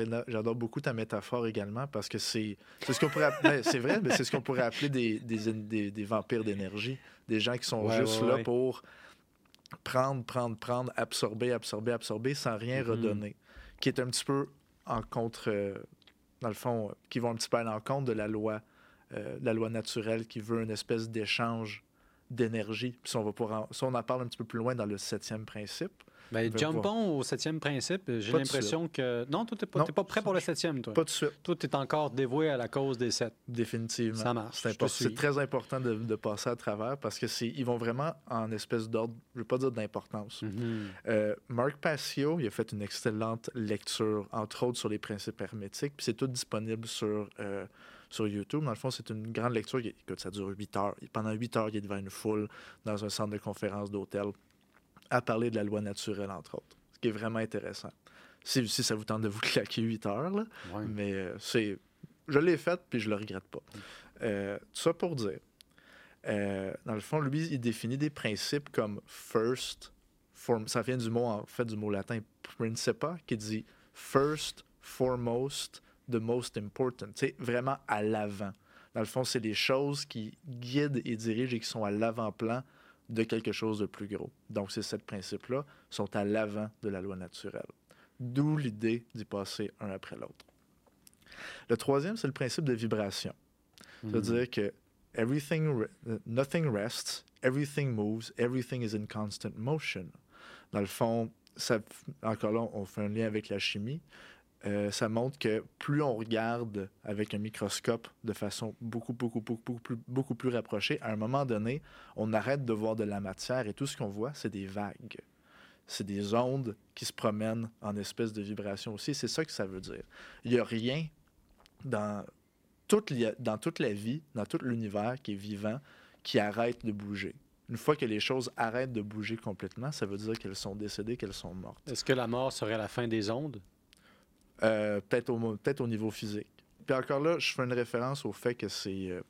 beaucoup ta métaphore également parce que c'est c'est ce qu'on pourrait app- ben, c'est vrai, mais c'est ce qu'on pourrait appeler des, des, des- des vampires d'énergie. Des gens qui sont Ouais, juste ouais, là pour prendre, prendre, prendre, absorber, absorber, absorber sans rien Mhm. redonner. Qui est un petit peu en contre, euh, dans le fond, euh, qui vont un petit peu à l'encontre de la loi, euh, la loi naturelle qui veut une espèce d'échange d'énergie. Ça, on va pouvoir en, ça, on en parle un petit peu plus loin dans le septième principe. Ben, jumpons au septième principe. J'ai l'impression que. Non, toi, t'es pas, Non, t'es pas prêt pour le septième, toi. Pas de suite. Toi, t'es encore dévoué à la cause des sept. Définitivement. Ça marche, C'est très important de, de passer à travers parce que ils vont vraiment en espèce d'ordre, je ne veux pas dire d'importance. Mhm. Euh, Marc Passio, il a fait une excellente lecture, entre autres sur les principes hermétiques, puis c'est tout disponible sur, euh, sur YouTube. Dans le fond, c'est une grande lecture. qui- Écoute, ça dure 8 heures. Pendant 8 heures, il est devant une foule dans un centre de conférence d'hôtel à parler de la loi naturelle, entre autres. Ce qui est vraiment intéressant. Si, si ça vous tente de vous claquer 8 heures, là, Ouais. mais euh, c'est. Je l'ai fait, puis je le regrette pas. Euh, tout ça pour dire. euh, dans le fond, lui, il définit des principes comme first, form, ça vient du mot, en fait, du mot latin principa, qui dit first, foremost, the most important. C'est vraiment à l'avant. Dans le fond, c'est les choses qui guident et dirigent et qui sont à l'avant-plan de quelque chose de plus gros. Donc, ces sept principes-là sont à l'avant de la loi naturelle. D'où l'idée d'y passer un après l'autre. Le troisième, c'est le principe de vibration. C'est-à-dire que everything, nothing rests, everything moves, everything is in constant motion. Dans le fond, ça, encore là, on fait un lien avec la chimie. Euh, ça montre que plus on regarde avec un microscope de façon beaucoup, beaucoup, beaucoup, beaucoup plus, beaucoup plus rapprochée, à un moment donné, on arrête de voir de la matière et tout ce qu'on voit, c'est des vagues. C'est des ondes qui se promènent en espèce de vibration aussi. C'est ça que ça veut dire. Il n'y a rien dans toute, dans toute la vie, dans tout l'univers qui est vivant, qui arrête de bouger. Une fois que les choses arrêtent de bouger complètement, ça veut dire qu'elles sont décédées, qu'elles sont mortes. Est-ce que la mort serait la fin des ondes? Euh, peut-être au, peut-être au niveau physique. Puis encore là, je fais une référence au fait que c'est euh,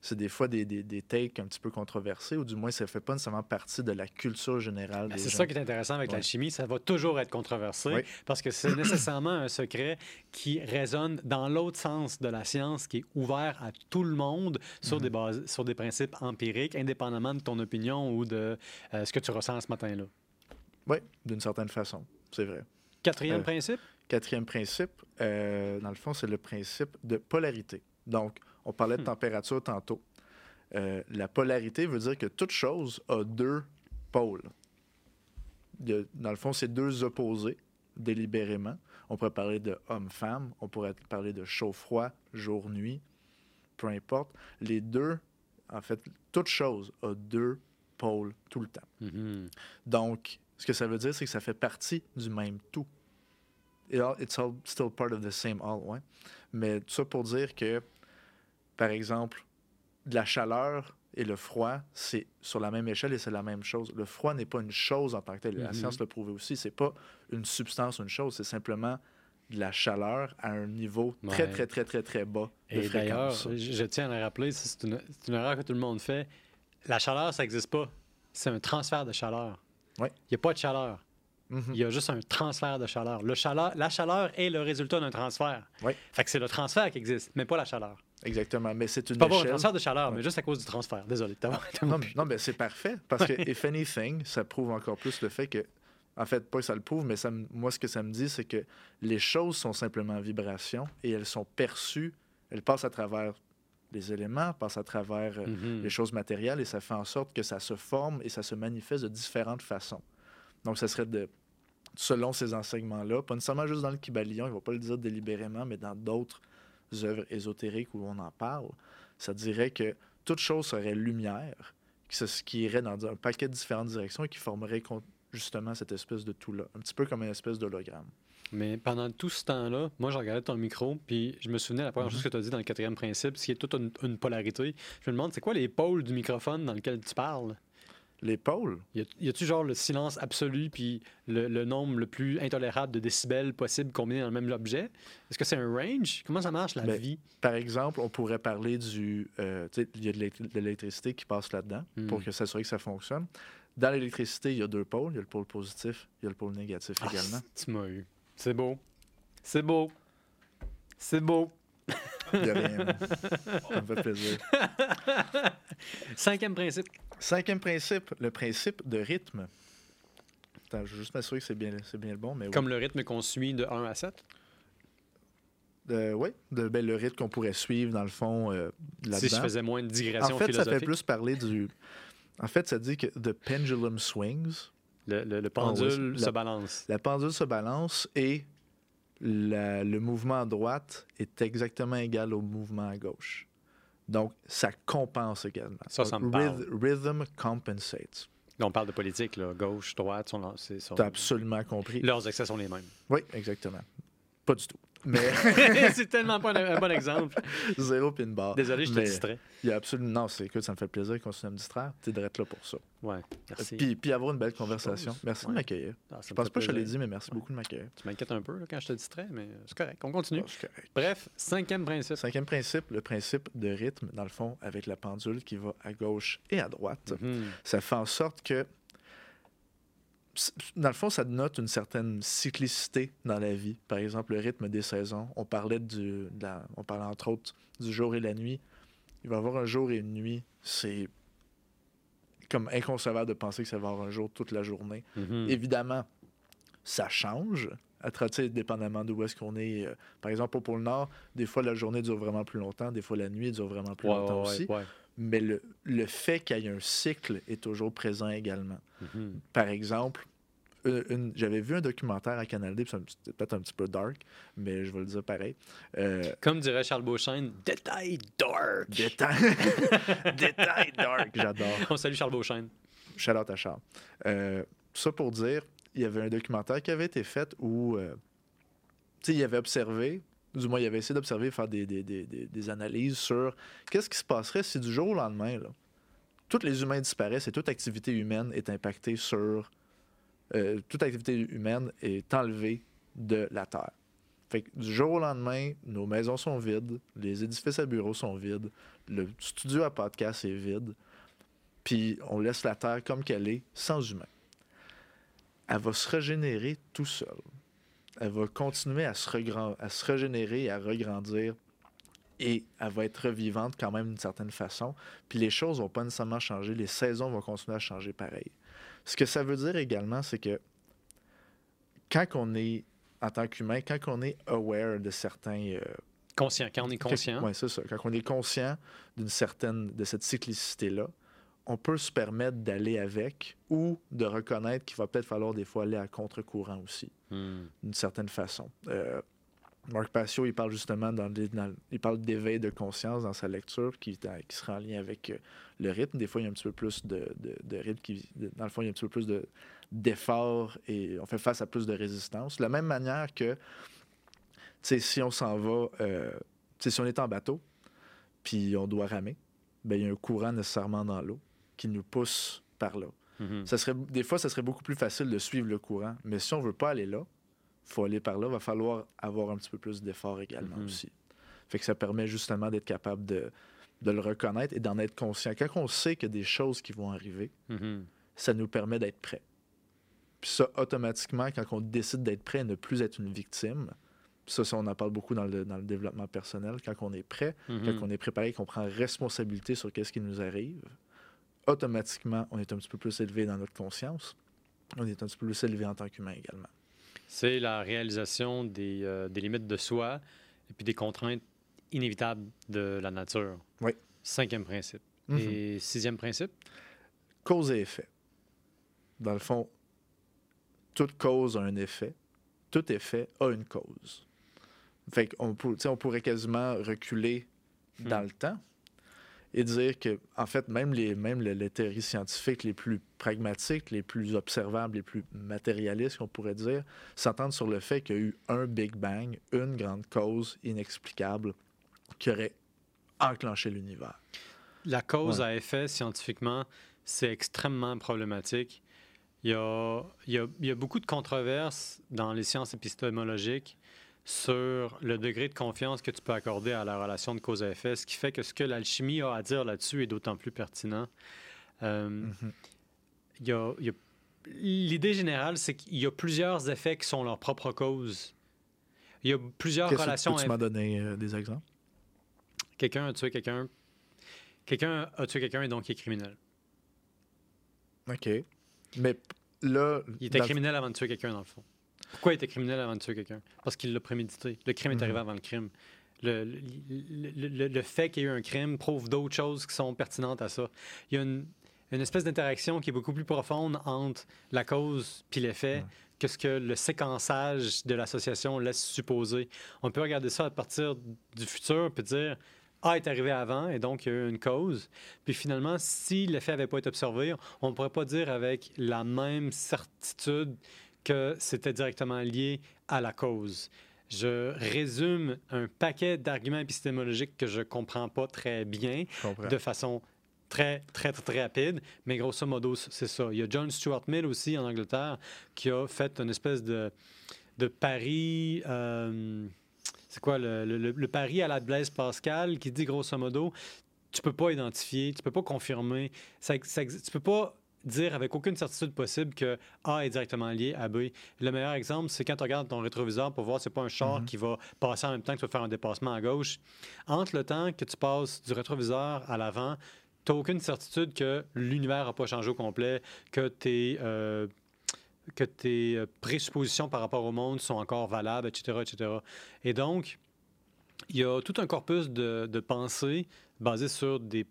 c'est des fois des, des, des takes un petit peu controversés, ou du moins, ça fait pas nécessairement partie de la culture générale Ben, C'est ça qui est intéressant avec Ouais. l'alchimie, ça va toujours être controversé Oui. parce que c'est nécessairement un secret qui résonne dans l'autre sens de la science, qui est ouvert à tout le monde sur, Mhm. des, bases, sur des principes empiriques, indépendamment de ton opinion ou de euh, ce que tu ressens ce matin-là. Oui, d'une certaine façon, c'est vrai. Quatrième Euh, principe, Quatrième principe, euh, dans le fond, c'est le principe de polarité. Donc, on parlait de Hmm. température tantôt. Euh, la polarité veut dire que toute chose a deux pôles. Dans le fond, c'est deux opposés délibérément. On pourrait parler de homme-femme, on pourrait parler de chaud-froid, jour-nuit, peu importe. Les deux, en fait, toute chose a deux pôles tout le temps. Mhm. Donc, ce que ça veut dire, c'est que ça fait partie du même tout. It's all still part of the same all, ouais. Mais tout ça pour dire que, par exemple, de la chaleur et le froid, c'est sur la même échelle et c'est la même chose. Le froid n'est pas une chose en tant que telle. La Mhm. science l'a prouvé aussi. C'est pas une substance ou une chose. C'est simplement de la chaleur à un niveau très, Ouais. très, très, très, très bas de Et d'ailleurs, fréquence. je, je tiens à le rappeler, c'est une, erreur que tout le monde fait. La chaleur, ça n'existe pas. C'est un transfert de chaleur. Ouais. Il n'y a pas de chaleur. Mhm. Il y a juste un transfert de chaleur. Le chaleur. La chaleur est le résultat d'un transfert. Ouais. Fait que c'est le transfert qui existe, mais pas la chaleur. Exactement. Mais c'est une peux avoir un échelle. transfert de chaleur, Ouais. mais juste à cause du transfert. Désolé. t'as- t'as- Non, mais- non, mais c'est parfait. Parce que, if anything, ça prouve encore plus le fait que. En fait, pas que ça le prouve, mais ça me- moi, ce que ça me dit, c'est que les choses sont simplement vibrations et elles sont perçues. Elles passent à travers les éléments, passent à travers euh, Mhm. les choses matérielles et ça fait en sorte que ça se forme et ça se manifeste de différentes façons. Donc, ça serait de. Selon ces enseignements-là, pas nécessairement juste dans le Kybalion, il ne va pas le dire délibérément, mais dans d'autres œuvres ésotériques où on en parle, ça dirait que toute chose serait lumière, qui irait dans un paquet de différentes directions et qui formerait justement cette espèce de tout-là. Un petit peu comme une espèce d'hologramme. Mais pendant tout ce temps-là, moi, je regardais ton micro, puis je me souvenais la première chose que tu as dit dans le quatrième principe, ce qui est toute une, une polarité. Je me demande, c'est quoi les pôles du microphone dans lequel tu parles? Les pôles, Y a-tu genre le silence absolu puis le, le nombre le plus intolérable de décibels possible combiné dans le même objet? Est-ce que c'est un range? Comment ça marche la Ben, vie? par exemple, on pourrait parler du... euh, tu sais, il y a de l'électricité qui passe là-dedans Hmm. pour que s'assurer que ça fonctionne. Dans l'électricité, il y a deux pôles. Il y a le pôle positif, il y a le pôle négatif Ah, également. tu m'as eu. C'est beau. C'est beau. C'est beau. Il y a rien. ça me fait plaisir. Cinquième principe. Cinquième principe, le principe de rythme. Attends, je veux juste m'assurer que c'est bien, c'est bien le bon, mais oui. Comme le rythme qu'on suit de 1 à 7. Euh, oui, de, ben, le rythme qu'on pourrait suivre, dans le fond, euh, là-dedans. Si je faisais moins de digression En fait, ça fait plus parler du... En fait, ça dit que the pendulum swings. Le, le- le Ah pendule la- se balance. La pendule se balance et la- le mouvement à droite est exactement égal au mouvement à gauche. Donc, ça compense également. Ça, ça me parle. Rhythm compensates. Là, on parle de politique, là. gauche, droite, sont, c'est- sont- Tu as absolument compris. leurs excès sont les mêmes. Oui, exactement. Pas du tout. Mais c'est tellement pas un, un bon exemple. zéro pin bar. Désolé, je te distrais. Il y a absolument... Non, c'est écoute, ça me fait plaisir de continuer à me distraire. Tu es direct là pour ça. Ouais, merci. Puis, puis avoir une belle conversation. Merci Ouais. de m'accueillir. Ah, Je pense pas que je te l'ai dit, mais merci Ouais. beaucoup de m'accueillir. Tu m'inquiètes un peu là, quand je te distrais, mais c'est correct. On continue. Ah, correct. Bref, cinquième principe. Cinquième principe, le principe de rythme, dans le fond, avec la pendule qui va à gauche et à droite. Mhm. Ça fait en sorte que, dans le fond, ça note une certaine cyclicité dans la vie. Par exemple, le rythme des saisons. On parlait, du, de la- on parlait entre autres du jour et la nuit. Il va y avoir un jour et une nuit. C'est comme inconcevable de penser que ça va avoir un jour toute la journée. Mhm. Évidemment, ça change, à tra- tu sais, dépendamment d'où est-ce qu'on est. euh, par exemple, au pôle Nord, des fois, la journée dure vraiment plus longtemps, des fois, la nuit dure vraiment plus Ouais, longtemps ouais, aussi. ouais. Mais le, le fait qu'il y ait un cycle est toujours présent également. Mhm. Par exemple, une- j'avais vu un documentaire à Canal D, c'était peut-être un petit peu dark, mais je vais le dire pareil. Euh, Comme dirait Charles Beauchesne, détail dark. détail, détail dark, j'adore. On salue Charles Beauchesne. Shout out à Charles. Euh, ça pour dire, il y avait un documentaire qui avait été fait où, euh, tu sais, il avait observé, du moins, il avait essayé d'observer, faire des, des- des- des- analyses sur qu'est-ce qui se passerait si du jour au lendemain, tous les humains disparaissent et toute activité humaine est impactée sur. euh, toute activité humaine est enlevée de la Terre. Fait que du jour au lendemain, nos maisons sont vides, les édifices à bureaux sont vides, le studio à podcast est vide, puis on laisse la Terre comme qu'elle est, sans humains. Elle va se régénérer tout seul. Elle va continuer à se, à se régénérer et à regrandir. Et elle va être revivante quand même d'une certaine façon. Puis les choses vont pas nécessairement changer. Les saisons vont continuer à changer pareil. Ce que ça veut dire également, c'est que quand on est, en tant qu'humain, quand on est aware de certains... euh, Conscient. Quand on est conscient, oui, c'est ça. Quand on est conscient d'une certaine, de cette cyclicité-là, on peut se permettre d'aller avec ou de reconnaître qu'il va peut-être falloir des fois aller à contre-courant aussi, Hmm. d'une certaine façon. Euh, Marc Passio, il parle justement dans, il parle d'éveil de conscience dans sa lecture qui, qui sera en lien avec euh, le rythme. Des fois, il y a un petit peu plus de, de- de rythme qui, de- dans le fond, il y a un petit peu plus de d'effort et on fait face à plus de résistance. De la même manière que, si on s'en va, euh, si on est en bateau, puis on doit ramer, ben il y a un courant nécessairement dans l'eau qui nous pousse par là. Mhm. Ça serait, des fois, ça serait beaucoup plus facile de suivre le courant. Mais si on veut pas aller là, faut aller par là, va falloir avoir un petit peu plus d'effort également Mhm. aussi. Fait que ça permet justement d'être capable de, de le reconnaître et d'en être conscient. Quand on sait qu'il y a des choses qui vont arriver, Mhm. ça nous permet d'être prêt. Puis ça, automatiquement, quand on décide d'être prêt et ne plus être une victime, ça, ça, on en parle beaucoup dans le, dans le développement personnel, quand on est prêt, quand on est préparé, qu'on prend responsabilité sur qu'est-ce qui nous arrive, automatiquement, on est un petit peu plus élevé dans notre conscience. On est un petit peu plus élevé en tant qu'humain également. C'est la réalisation des, euh, des limites de soi et puis des contraintes inévitables de la nature. Oui. Cinquième principe. Mhm. Et sixième principe? Cause et effet. Dans le fond, toute cause a un effet. Tout effet a une cause. Fait qu'on on pourrait quasiment reculer dans Hmm. le temps et dire que, en fait, même les, même le- les théories scientifiques les plus pragmatiques, les plus observables, les plus matérialistes, qu'on pourrait dire, s'entendent sur le fait qu'il y a eu un Big Bang, une grande cause inexplicable qui aurait enclenché l'univers. La cause Ouais. à effet, scientifiquement, c'est extrêmement problématique. Il y, a, il, y a, il y a beaucoup de controverses dans les sciences épistémologiques sur le degré de confiance que tu peux accorder à la relation de cause à effet, ce qui fait que ce que l'alchimie a à dire là-dessus est d'autant plus pertinent. Euh, Mhm. il y a- il y a- L'idée générale, c'est qu'il y a plusieurs effets qui sont leur propre cause. Il y a plusieurs que relations. peux-tu m'en donner euh, des exemples? Quelqu'un a tué quelqu'un. Quelqu'un a tué quelqu'un et donc il est criminel. OK. Mais là. Il était criminel avant de tuer quelqu'un, dans le fond. Pourquoi il était criminel avant de tuer quelqu'un? Parce qu'il l'a prémédité. Le crime est Mhm. arrivé avant le crime. Le, le- le- le- le fait qu'il y ait eu un crime prouve d'autres choses qui sont pertinentes à ça. Il y a une, une espèce d'interaction qui est beaucoup plus profonde entre la cause puis l'effet Ouais. que ce que le séquençage de l'association laisse supposer. On peut regarder ça à partir du futur puis dire A est arrivé avant et donc il y a eu une cause. Puis finalement, si l'effet n'avait pas été observé, on ne pourrait pas dire avec la même certitude que c'était directement lié à la cause. Je résume un paquet d'arguments épistémologiques que je comprends pas très bien de façon très, très, très, très rapide, mais grosso modo, c'est ça. Il y a John Stuart Mill aussi en Angleterre qui a fait une espèce de, de pari. euh, c'est quoi le, le- le- le pari à la Blaise Pascal qui dit grosso modo tu peux pas identifier, tu peux pas confirmer, ça, ça tu peux pas dire avec aucune certitude possible que A est directement lié à B. Le meilleur exemple, c'est quand tu regardes ton rétroviseur pour voir c'est pas un char Mhm. qui va passer en même temps que tu vas faire un dépassement à gauche. Entre le temps que tu passes du rétroviseur à l'avant, tu n'as aucune certitude que l'univers n'a pas changé au complet, que tes, euh, que tes euh, présuppositions par rapport au monde sont encore valables, etc., etc. Et donc, il y a tout un corpus de, de pensée basé sur des,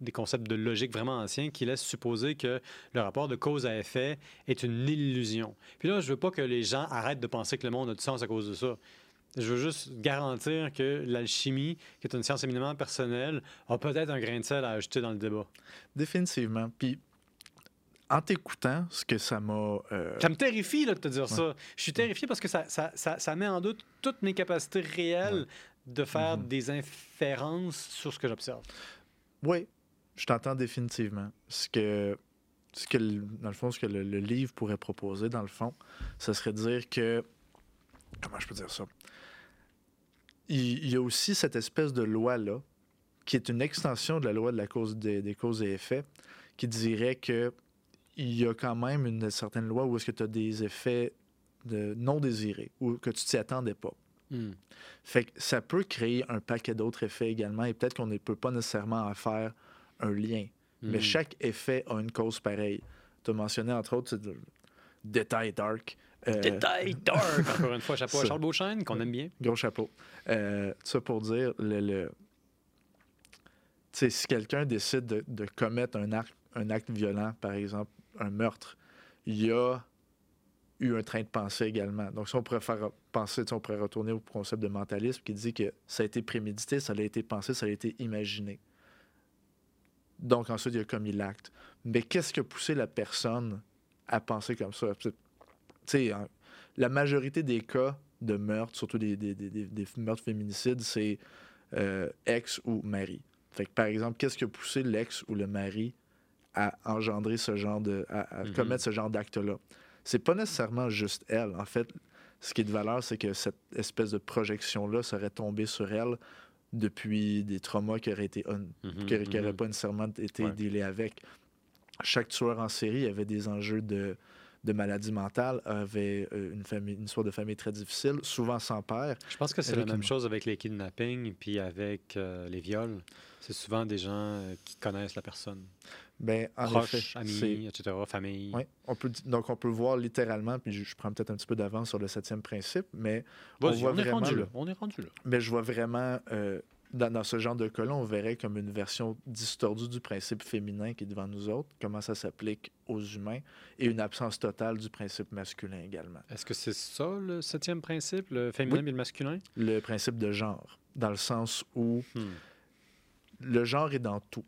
des concepts de logique vraiment anciens qui laissent supposer que le rapport de cause à effet est une illusion. Puis là, je veux pas que les gens arrêtent de penser que le monde a du sens à cause de ça. Je veux juste garantir que l'alchimie, qui est une science éminemment personnelle, a peut-être un grain de sel à ajouter dans le débat. Définitivement. Puis, en t'écoutant, ce que ça m'a. euh, Ça me terrifie là, de te dire ça. Je suis terrifié parce que ça, ça, ça, ça met en doute toutes mes capacités réelles de faire Mhm. des inférences sur ce que j'observe. Oui, je t'entends définitivement. Ce que, ce que, le- dans le fond, ce que le, le livre pourrait proposer, dans le fond, ce serait de dire que. Comment je peux dire ça? il, il y a aussi cette espèce de loi-là, qui est une extension de la loi de la cause des, des causes et effets, qui dirait que il y a quand même une certaine loi où est-ce que tu as des effets de non désirés, ou que tu t'y attendais pas. Hmm. Fait que ça peut créer un paquet d'autres effets également, et peut-être qu'on ne peut pas nécessairement en faire un lien. Mais Hmm. chaque effet a une cause pareille. Tu as mentionné, entre autres, c'est de- détail dark. euh, Détail dark! Encore une fois, chapeau à. Charles Beauchesne, qu'on aime bien. Gros chapeau. Euh, ça pour dire, le, le- tu sais, si quelqu'un décide de, de commettre un acte, un acte violent, par exemple un meurtre, il y a eu un train de pensée également. Donc, si on pourrait faire penser, on pourrait retourner au concept de mentalisme qui dit que ça a été prémédité, ça a été pensé, ça a été imaginé. Donc, ensuite, il a commis l'acte. Mais qu'est-ce qui a poussé la personne à penser comme ça? Tu sais, en- la majorité des cas de meurtre, surtout des, des- des- des- des meurtres féminicides, c'est euh, ex ou mari. Fait que, par exemple, qu'est-ce qui a poussé l'ex ou le mari à engendrer ce genre de. à, à Mhm. commettre ce genre d'acte-là? C'est pas nécessairement juste elle. En fait, ce qui est de valeur, c'est que cette espèce de projection-là serait tombée sur elle depuis des traumas qui auraient été un- n'auraient mhm. pas nécessairement été Ouais. avec. Chaque tueur en série avait des enjeux de, de maladie mentale, avait euh, une, famille, une histoire de famille très difficile, souvent sans père. Je pense que c'est la même une- chose avec les kidnappings puis avec euh, les viols. C'est souvent des gens euh, qui connaissent la personne. Ben, en Proches, amis, etc., famille. Ouais, on peut, donc, on peut voir littéralement, puis je, je prends peut-être un petit peu d'avance sur le septième principe, mais, on voit on, est vraiment rendu là. On est rendu là. mais je vois vraiment, euh, dans, dans ce genre de cas-là, on verrait comme une version distordue du principe féminin qui est devant nous autres, comment ça s'applique aux humains, et une absence totale du principe masculin également. Est-ce que c'est ça le septième principe, le féminin Oui. et le masculin? Le principe de genre, dans le sens où Hmm. le genre est dans tout.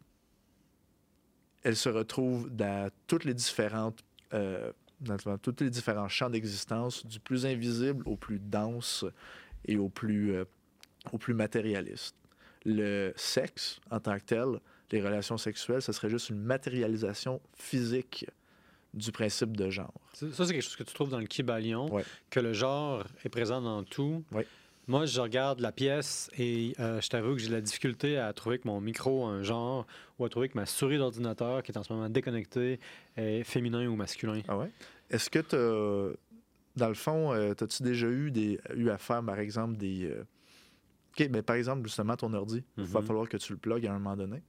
Elle se retrouve dans toutes les différentes, euh, dans, tous les différents champs d'existence, du plus invisible au plus dense et au plus, euh, au plus matérialiste. Le sexe, en tant que tel, les relations sexuelles, ce serait juste une matérialisation physique du principe de genre. Ça, ça, c'est quelque chose que tu trouves dans le Kybalion, Ouais. que le genre est présent dans tout. Ouais. Moi, je regarde la pièce et euh, je t'avoue que j'ai de la difficulté à trouver que mon micro a un genre ou à trouver que ma souris d'ordinateur, qui est en ce moment déconnectée, est féminin ou masculin. Ah ouais? Est-ce que tu dans le fond, euh, as-tu déjà eu, des, eu à faire, par exemple, des. euh, OK, mais par exemple, justement, ton ordi, il va Mhm. falloir que tu le plugues à un moment donné.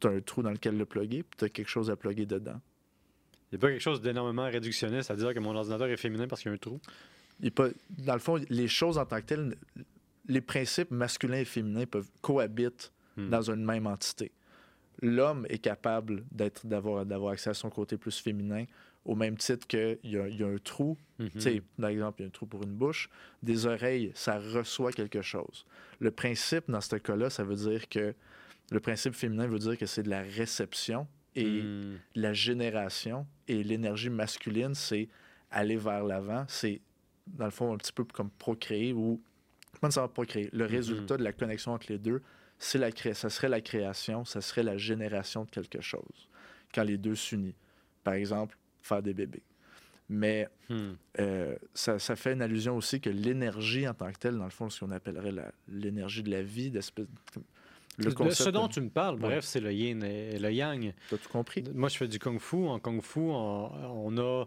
Tu as un trou dans lequel le plugger, puis tu as quelque chose à plugger dedans. Il n'y a pas quelque chose d'énormément réductionniste à dire que mon ordinateur est féminin parce qu'il y a un trou? Dans le fond, les choses en tant que telles, les principes masculins et féminins peuvent cohabiter Hmm. dans une même entité. L'homme est capable d'être, d'avoir, d'avoir accès à son côté plus féminin, au même titre qu'il y y a un trou. Tu sais, par exemple, il y a un trou pour une bouche. Des oreilles, ça reçoit quelque chose. Le principe, dans ce cas-là, ça veut dire que le principe féminin veut dire que c'est de la réception et Hmm. de la génération. Et l'énergie masculine, c'est aller vers l'avant. C'est, dans le fond, un petit peu comme procréer ou. Pas nécessairement procréer. Le résultat de la connexion entre les deux, c'est la cré... ça serait la création, ça serait la génération de quelque chose. Quand les deux s'unissent. Par exemple, faire des bébés. Mais Hmm. euh, ça, ça fait une allusion aussi que l'énergie en tant que telle, dans le fond, ce qu'on appellerait l'énergie de la vie, d'espèce- le De ce concept. dont tu me parles, Ouais. bref, c'est le yin et le yang. T'as tout compris? Moi, je fais du kung-fu. En kung-fu, on, on a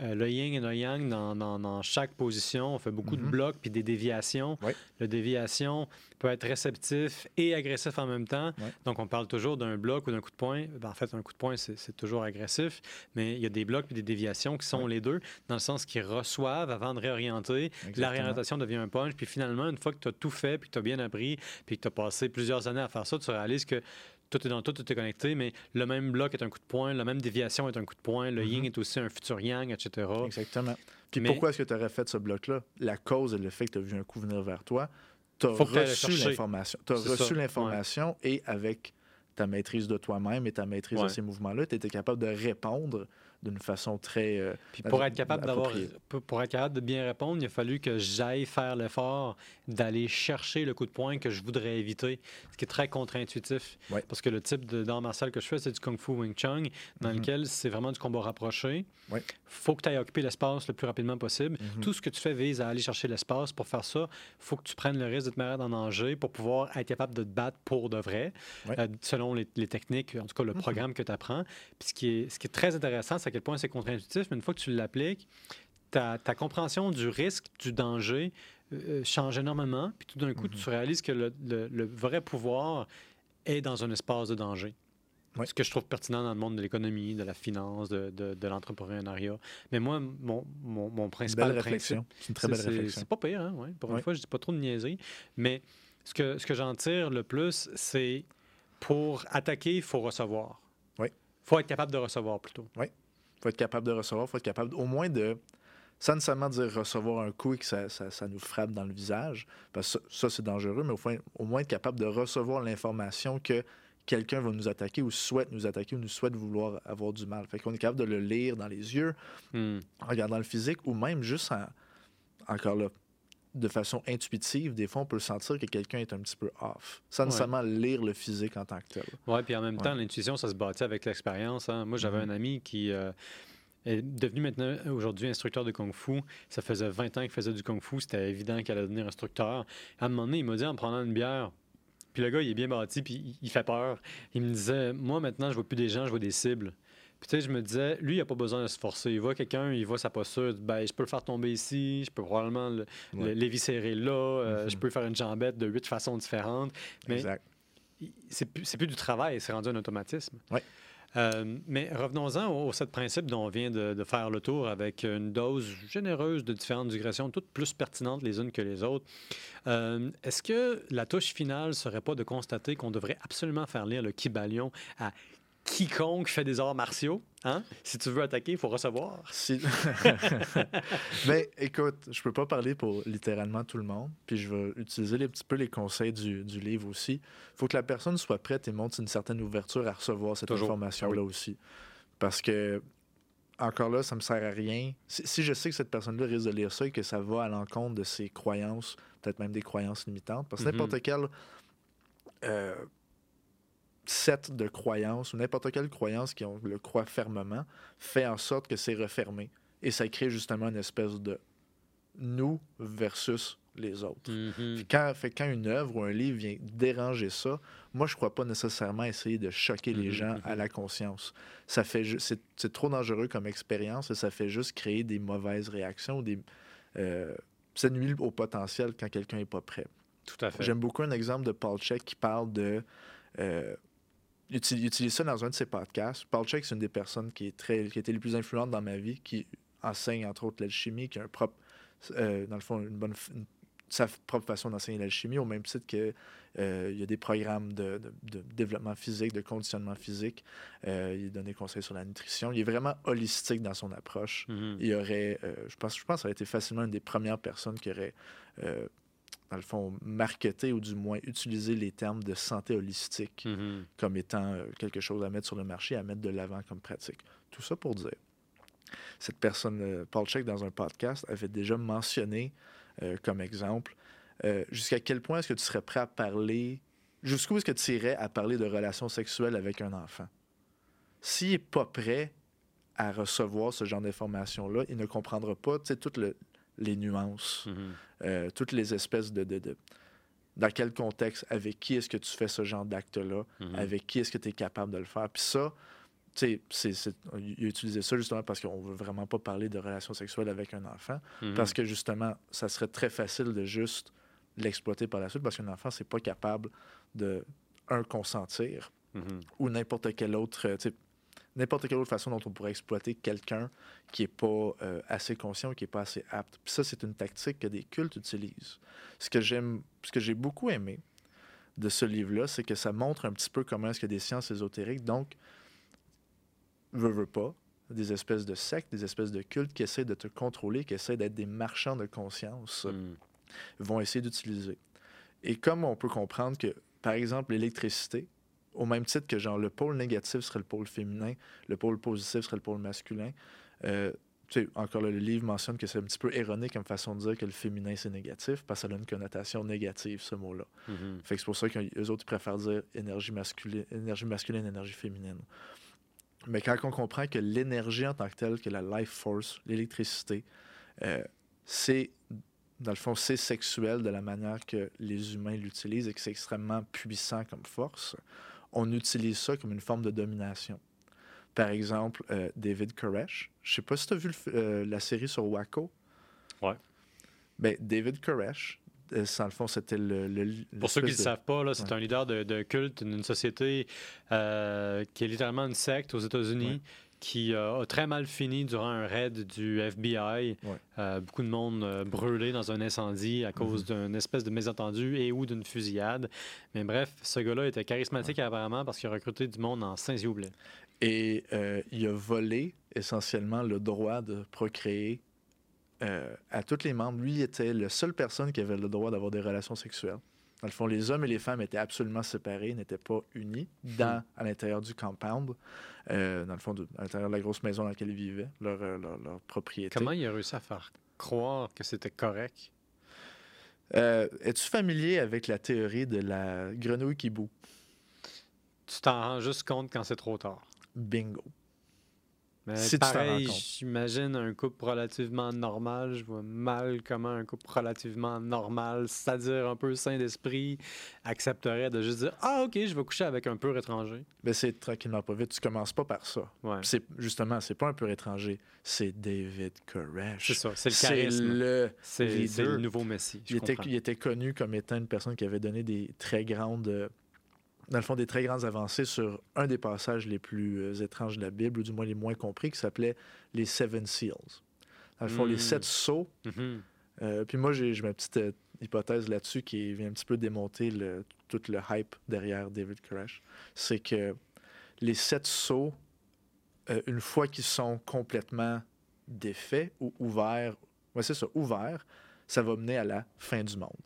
euh, le yin et le yang dans, dans- dans chaque position. On fait beaucoup de Mhm. blocs puis des déviations. Ouais. Le déviation peut être réceptif et agressif en même temps. Donc, on parle toujours d'un bloc ou d'un coup de poing. Ben, en fait, un coup de poing, c'est toujours agressif. Mais il y a des blocs puis des déviations qui sont les deux, dans le sens qu'ils reçoivent avant de réorienter. La réorientation devient un punch. Puis finalement, une fois que tu as tout fait, puis que tu as bien appris, puis que tu as passé plusieurs années à faire ça, tu réalises que tout est dans tout, tout est connecté, mais le même bloc est un coup de poing, la même déviation est un coup de poing, le Mhm. yin est aussi un futur yang, etc. Exactement. Puis Mais- pourquoi est-ce que tu aurais fait ce bloc-là? La cause est le fait que tu as vu un coup venir vers toi. Tu as Faut reçu l'information. Tu as reçu l'information et avec ta maîtrise de toi-même et ta maîtrise de ces mouvements-là, tu étais capable de répondre d'une façon très. euh, Puis pour être capable d'avoir, appropriée. pour, pour être capable de bien répondre, il a fallu que j'aille faire l'effort d'aller chercher le coup de poing que je voudrais éviter, ce qui est très contre-intuitif. Ouais. Parce que le type de d'art martial que je fais, c'est du kung fu wing chun, dans Mhm. lequel c'est vraiment du combat rapproché. Ouais. faut que tu ailles occuper l'espace le plus rapidement possible. Mhm. Tout ce que tu fais vise à aller chercher l'espace. Pour faire ça, faut que tu prennes le risque de te mettre en danger pour pouvoir être capable de te battre pour de vrai, Ouais. euh, selon les, les techniques, en tout cas le Mhm. programme que tu apprends. Puis ce qui, est, ce qui est très intéressant, c'est à quel point c'est contre-intuitif, mais une fois que tu l'appliques, ta, ta compréhension du risque, du danger euh, change énormément. Puis tout d'un coup, Mhm. tu réalises que le, le- le vrai pouvoir est dans un espace de danger. Ce que je trouve pertinent dans le monde de l'économie, de la finance, de, de- de l'entrepreneuriat. Mais moi, mon, mon, mon Une principal belle principe. C'est une très belle réflexion. C'est pas pire, hein? ouais. Pour une Ouais. fois, je dis pas trop de niaiseries. Mais ce que, ce que j'en tire le plus, c'est pour attaquer, il faut recevoir. Oui. faut être capable de recevoir plutôt. Faut être capable de recevoir, faut être capable au moins de, sans nécessairement dire recevoir un coup et que ça, ça- ça nous frappe dans le visage, parce que ça, ça, c'est dangereux, mais au, moins- au moins être capable de recevoir l'information que quelqu'un va nous attaquer ou souhaite nous attaquer ou nous souhaite vouloir avoir du mal. Fait qu'on est capable de le lire dans les yeux, Hmm. en regardant le physique ou même juste en, encore là, de façon intuitive, des fois, on peut sentir que quelqu'un est un petit peu off, sans Ouais. nécessairement lire le physique en tant que tel. Oui, puis en même Ouais. temps, l'intuition, ça se bâtit avec l'expérience. hein. Moi, j'avais Mhm. un ami qui euh, est devenu maintenant, aujourd'hui, instructeur de Kung Fu. Ça faisait 20 ans qu'il faisait du Kung Fu. C'était évident qu'il allait devenir instructeur. À un moment donné, il m'a dit en prenant une bière, puis le gars, il est bien bâti, puis il- il fait peur. Il me disait, moi, maintenant, je vois plus des gens, je vois des cibles. Puis tu sais, je me disais, lui, il n'a pas besoin de se forcer. Il voit quelqu'un, il voit sa posture, ben, je peux le faire tomber ici, je peux probablement le, le- Ouais. l'éviscérer là, euh, Mhm. je peux faire une jambette de huit façons différentes. Mais c'est plus, plus du travail, c'est rendu un automatisme. Ouais. Euh, mais revenons-en au, au sept principes dont on vient de, de faire le tour avec une dose généreuse de différentes digressions, toutes plus pertinentes les unes que les autres. Euh, Est-ce que la touche finale serait pas de constater qu'on devrait absolument faire lire le Kibalion à quiconque fait des arts martiaux? Hein? Si tu veux attaquer, il faut recevoir. Si... Mais écoute, je peux pas parler pour littéralement tout le monde, puis je vais utiliser les, petit peu les conseils du, du livre aussi. Il faut que la personne soit prête et montre une certaine ouverture à recevoir cette information-là aussi. Parce que, encore là, ça me sert à rien. Si, si je sais que cette personne-là risque de lire ça et que ça va à l'encontre de ses croyances, peut-être même des croyances limitantes, parce que Mhm. n'importe quel euh, set de croyances ou n'importe quelle croyance qui on le croit fermement fait en sorte que c'est refermé. Et ça crée justement une espèce de nous versus les autres. Mhm. Puis Quand, fait, quand une œuvre ou un livre vient déranger ça, moi, je crois pas nécessairement essayer de choquer les Mhm, gens à la conscience. Ça fait c'est, trop dangereux comme expérience et ça fait juste créer des mauvaises réactions. Des, euh, ça nuit au potentiel quand quelqu'un n'est pas prêt. Tout à fait. J'aime beaucoup un exemple de Paul Check qui parle de. Euh, utilise, il utilise ça dans un de ses podcasts. Paul Check, c'est une des personnes qui, est très, qui a été les plus influentes dans ma vie, qui enseigne entre autres l'alchimie, qui a un propre, euh, dans le fond, une bonne, une- sa propre façon d'enseigner l'alchimie, au même titre que euh, y a des programmes de, de- de développement physique, de conditionnement physique. Euh, il donne des conseils sur la nutrition. Il est vraiment holistique dans son approche Mhm. il aurait, euh, je pense, je pense ça a été facilement une des premières personnes qui aurait, dans le fond, marketé ou du moins utilisé les termes de santé holistique Mhm. comme étant euh, quelque chose à mettre sur le marché, à mettre de l'avant comme pratique. Tout ça pour dire, cette personne, euh, Paul Check, dans un podcast, avait déjà mentionné euh, comme exemple jusqu'à quel point est-ce que tu serais prêt à parler, jusqu'où est-ce que tu irais à parler de relations sexuelles avec un enfant? S'il n'est pas prêt à recevoir ce genre d'informations-là, il ne comprendra pas tu sais, toutes le- les nuances, Mhm. euh, toutes les espèces de, de- de- Dans quel contexte, avec qui est-ce que tu fais ce genre d'acte-là, Mhm. avec qui est-ce que tu es capable de le faire. Puis ça, tu sais, il a utilisé ça justement parce qu'on veut vraiment pas parler de relations sexuelles avec un enfant, Mhm. parce que justement, ça serait très facile de juste l'exploiter par la suite, parce qu'un enfant, c'est pas capable de, un, consentir, ou n'importe quelle autre, tu sais, n'importe quelle autre façon dont on pourrait exploiter quelqu'un qui n'est pas euh, assez conscient, qui n'est pas assez apte. Puis ça, c'est une tactique que des cultes utilisent. Ce que j'aime, ce que j'ai beaucoup aimé de ce livre-là, c'est que ça montre un petit peu comment est-ce que des sciences ésotériques, donc, veut, veut pas, des espèces de sectes, des espèces de cultes qui essaient de te contrôler, qui essaient d'être des marchands de conscience Mhm. vont essayer d'utiliser. Et comme on peut comprendre que, par exemple, l'électricité, au même titre que genre le pôle négatif serait le pôle féminin, le pôle positif serait le pôle masculin. Euh, tu sais, encore là, le livre mentionne que c'est un petit peu erroné comme façon de dire que le féminin c'est négatif parce que ça a une connotation négative ce mot-là. Mhm. Fait que c'est pour ça qu'eux autres ils préfèrent dire énergie masculine, énergie masculine, énergie féminine. Mais quand on comprend que l'énergie en tant que telle, que la life force, l'électricité, euh, c'est dans le fond, c'est sexuel de la manière que les humains l'utilisent et que c'est extrêmement puissant comme force, on utilise ça comme une forme de domination. Par exemple, euh, David Koresh. Je sais pas si tu as vu le euh, la série sur Waco. Ouais. Ben, David Koresh, euh, dans le fond, c'était le, le- Pour ceux qui ne le savent pas, c'est Ouais. un leader de, de culte d'une société euh, qui est littéralement une secte aux États-Unis. Ouais. Qui euh, a très mal fini durant un raid du FBI. Ouais. Euh, beaucoup de monde euh, brûlé dans un incendie à cause Mhm. d'une espèce de mésentendu et ou d'une fusillade. Mais bref, ce gars-là était charismatique apparemment parce qu'il a recruté du monde en Saint-Youblet. Et euh, il a volé essentiellement le droit de procréer à tous les membres. Lui, il était la seule personne qui avait le droit d'avoir des relations sexuelles. Dans le fond, les hommes et les femmes étaient absolument séparés, n'étaient pas unis dans, à l'intérieur du compound, euh, dans le fond, de- à l'intérieur de la grosse maison dans laquelle ils vivaient, leur, euh, leur, leur propriété. Comment il a réussi à faire croire que c'était correct? Euh, Es-tu familier avec la théorie de la grenouille qui bout? Tu t'en rends juste compte quand c'est trop tard. Bingo. Mais Si pareil, j'imagine un couple relativement normal. Je vois mal comment un couple relativement normal, c'est-à-dire un peu sain d'esprit, accepterait de juste dire Ah, ok, je vais coucher avec un pur étranger. Mais c'est tranquillement pas vite. Tu commences pas par ça. Ouais. C'est justement, c'est pas un pur étranger, c'est David Koresh. C'est ça, c'est le charisme. le C'est c'est le nouveau Messie. Il était, il était connu comme étant une personne qui avait donné des très grandes, euh, dans le fond, des très grandes avancées sur un des passages les plus euh, étranges de la Bible, ou du moins les moins compris, qui s'appelait les Seven Seals. Dans le fond, les Mm. sept sceaux. Mhm. Euh, puis moi, j'ai ma petite euh, hypothèse là-dessus qui vient un petit peu démonter le, tout le hype derrière David Koresh. C'est que les sept sceaux, euh, une fois qu'ils sont complètement défaits ou ouverts, ouais, c'est ça, ouverts, ça va mener à la fin du monde.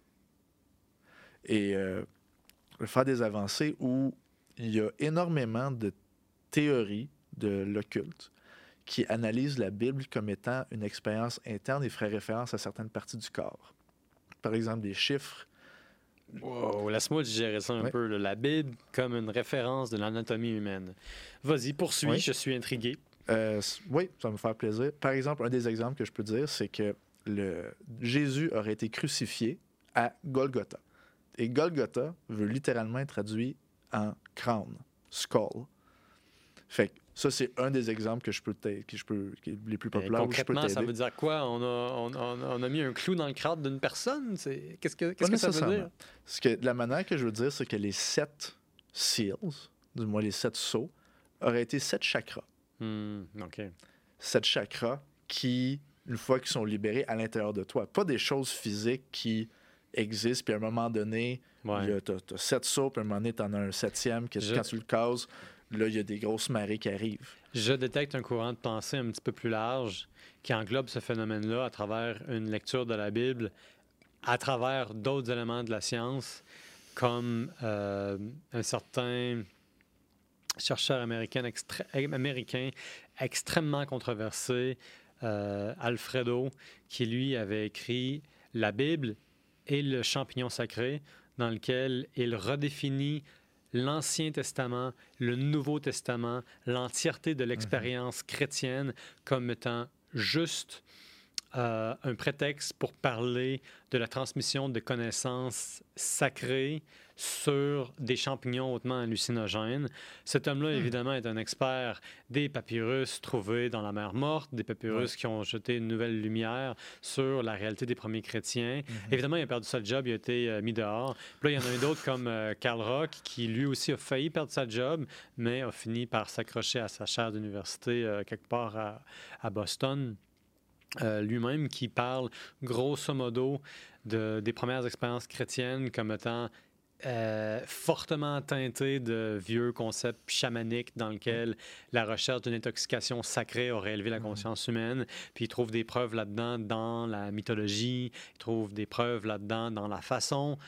Et faire des avancées où il y a énormément de théories de l'occulte qui analysent la Bible comme étant une expérience interne et ferait référence à certaines parties du corps. Par exemple, des chiffres. Wow, laisse-moi digérer ça un peu. là. La Bible comme une référence de l'anatomie humaine. Vas-y, poursuis, Oui. je suis intrigué. Euh, oui, ça va me faire plaisir. Par exemple, un des exemples que je peux dire, c'est que le Jésus aurait été crucifié à Golgotha. Et Golgotha veut littéralement être traduit en crâne, skull. Fait que ça, c'est un des exemples que je peux que je peux, qui est les plus populaires où je peux concrètement, ça veut dire quoi? On a, on, on- on a mis un clou dans le crâne d'une personne? C'est- Qu'est-ce que, qu'est-ce que ça veut dire? Ce que, la manière que je veux dire, c'est que les sept seals, du moins les sept sceaux, auraient été sept chakras. Hmm, OK. Sept chakras qui, une fois qu'ils sont libérés à l'intérieur de toi, pas des choses physiques qui existent, puis à un moment donné, Ouais. tu as, sept sauts, puis à un moment donné, tu en as un septième, que Je- quand tu le cases, là, il y a des grosses marées qui arrivent. Je détecte un courant de pensée un petit peu plus large qui englobe ce phénomène-là à travers une lecture de la Bible, à travers d'autres éléments de la science, comme euh, un certain chercheur américain, extré- américain extrêmement controversé, euh, Alfredo, qui lui avait écrit La Bible et le champignon sacré, dans lequel il redéfinit l'Ancien Testament, le Nouveau Testament, l'entièreté de l'expérience chrétienne comme étant juste euh, un prétexte pour parler de la transmission de connaissances sacrées sur des champignons hautement hallucinogènes. Cet homme-là, évidemment, est un expert des papyrus trouvés dans la mer morte, des papyrus qui ont jeté une nouvelle lumière sur la réalité des premiers chrétiens. Évidemment, il a perdu sa job, il a été euh, mis dehors. Puis là, il y en a un d'autre comme euh, Karl Rock, qui lui aussi a failli perdre sa job, mais a fini par s'accrocher à sa chaire d'université quelque part à, à Boston. Euh, lui-même qui parle grosso modo de, des premières expériences chrétiennes comme étant euh, fortement teintées de vieux concepts chamaniques dans lesquels la recherche d'une intoxication sacrée aurait élevé la conscience humaine. Puis il trouve des preuves là-dedans dans la mythologie, il trouve des preuves là-dedans dans la façon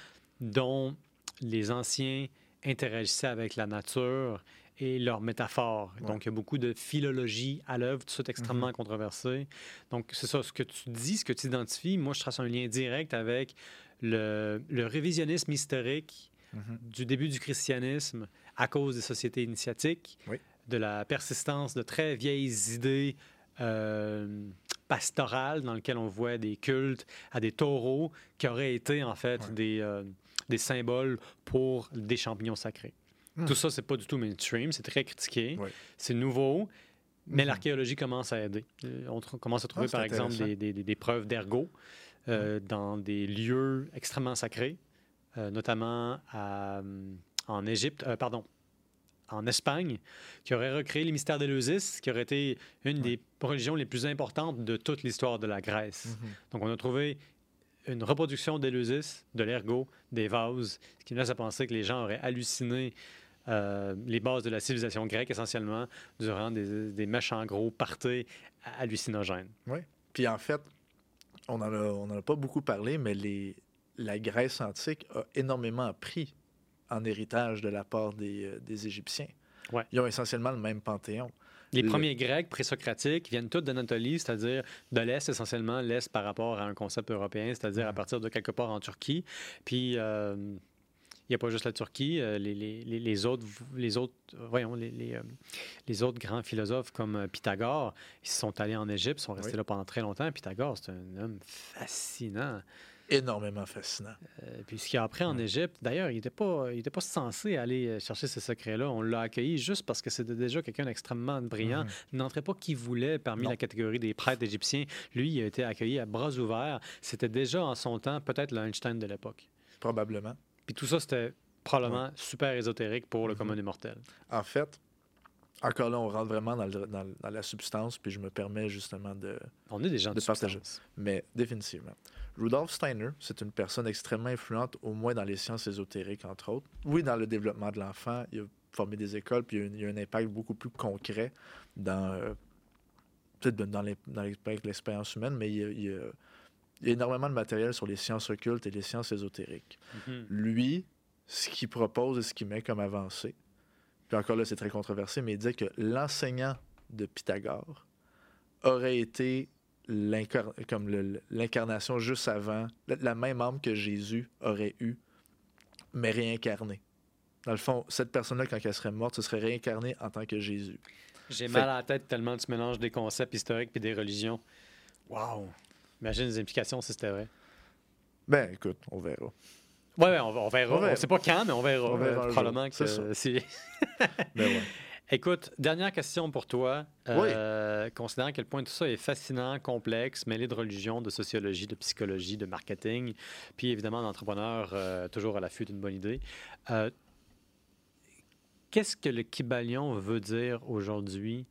dont les anciens interagissaient avec la nature et leurs métaphores. Ouais. Donc, il y a beaucoup de philologie à l'œuvre, tout ça est extrêmement controversé. Donc, c'est ça, ce que tu dis, ce que tu identifies, moi, je trace un lien direct avec le, le révisionnisme historique Mhm. du début du christianisme à cause des sociétés initiatiques, Oui. de la persistance de très vieilles idées euh, pastorales dans lesquelles on voit des cultes à des taureaux qui auraient été en fait Ouais. des, euh, des symboles pour des champignons sacrés. Hmm. Tout ça, c'est pas du tout mainstream, c'est très critiqué, c'est nouveau, mais Mhm. l'archéologie commence à aider. Euh, On commence à trouver, Ah, par exemple, des, des- des- des preuves d'ergot euh, dans des lieux extrêmement sacrés, euh, notamment à, hum, en Égypte, euh, pardon, en Espagne, qui aurait recréé les mystères d'Éleusis, qui aurait été une des religions les plus importantes de toute l'histoire de la Grèce. Mhm. Donc, on a trouvé une reproduction d'Éleusis, de l'ergot, des vases, ce qui nous laisse à penser que les gens auraient halluciné euh, les bases de la civilisation grecque essentiellement durant des, des méchants gros parties hallucinogènes. Puis en fait, on n'en a, on en a pas beaucoup parlé, mais les, la Grèce antique a énormément appris en héritage de la part des, euh, des Égyptiens. Ouais. Ils ont essentiellement le même panthéon. Les Le- premiers Grecs présocratiques viennent tous d'Anatolie, c'est-à-dire de l'Est, essentiellement l'Est par rapport à un concept européen, c'est-à-dire à partir de quelque part en Turquie. Puis, euh, il n'y a pas juste la Turquie, euh, les, les- les- autres, les autres, euh, voyons, les, les, euh, les autres grands philosophes comme Pythagore, ils sont allés en Égypte, sont restés Oui. là pendant très longtemps. Pythagore, c'est un homme fascinant. Énormément fascinant. Euh, puis ce qu'il a appris en Ouais. Égypte, d'ailleurs, il n'était pas, il était pas censé aller chercher ces secrets-là. On l'a accueilli juste parce que c'était déjà quelqu'un d'extrêmement brillant. Mhm. Il n'entrait pas qui voulait parmi Non. la catégorie des prêtres égyptiens. Lui, il a été accueilli à bras ouverts. C'était déjà en son temps peut-être le Einstein de l'époque. Probablement. Puis tout ça, c'était probablement super ésotérique pour le Mhm. commun des mortels. En fait, encore là, on rentre vraiment dans, le- dans le- dans la substance, puis je me permets justement de, On est des gens de, De partager. Mais définitivement. Rudolf Steiner, c'est une personne extrêmement influente, au moins dans les sciences ésotériques, entre autres. Oui, dans le développement de l'enfant, il a formé des écoles, puis il y a, un- impact beaucoup plus concret dans, euh, peut-être dans l'expérience humaine, mais il il énormément de matériel sur les sciences occultes et les sciences ésotériques. Mhm. Lui, ce qu'il propose et ce qu'il met comme avancée, puis encore là, c'est très controversé, mais il dit que l'enseignant de Pythagore aurait été l'incar- comme le- l'incarnation juste avant, la, même âme que Jésus aurait eu, mais réincarnée. Dans le fond, cette personne-là, quand elle serait morte, ce serait réincarnée en tant que Jésus. J'ai Fait- mal à la tête tellement tu mélanges des concepts historiques et des religions. Wow! Imagine les implications si c'était vrai. Ben, écoute, on verra. Ouais, ouais, on, on verra. On verra. ne sait pas quand, mais on verra. On verra Euh, probablement. C'est que si. Ben ouais. Écoute, dernière question pour toi. Euh, Considérant à quel point tout ça est fascinant, complexe, mêlé de religion, de sociologie, de psychologie, de marketing, puis évidemment d'entrepreneur euh, toujours à l'affût d'une bonne idée. euh, Qu'est-ce que le Kibalion veut dire aujourd'hui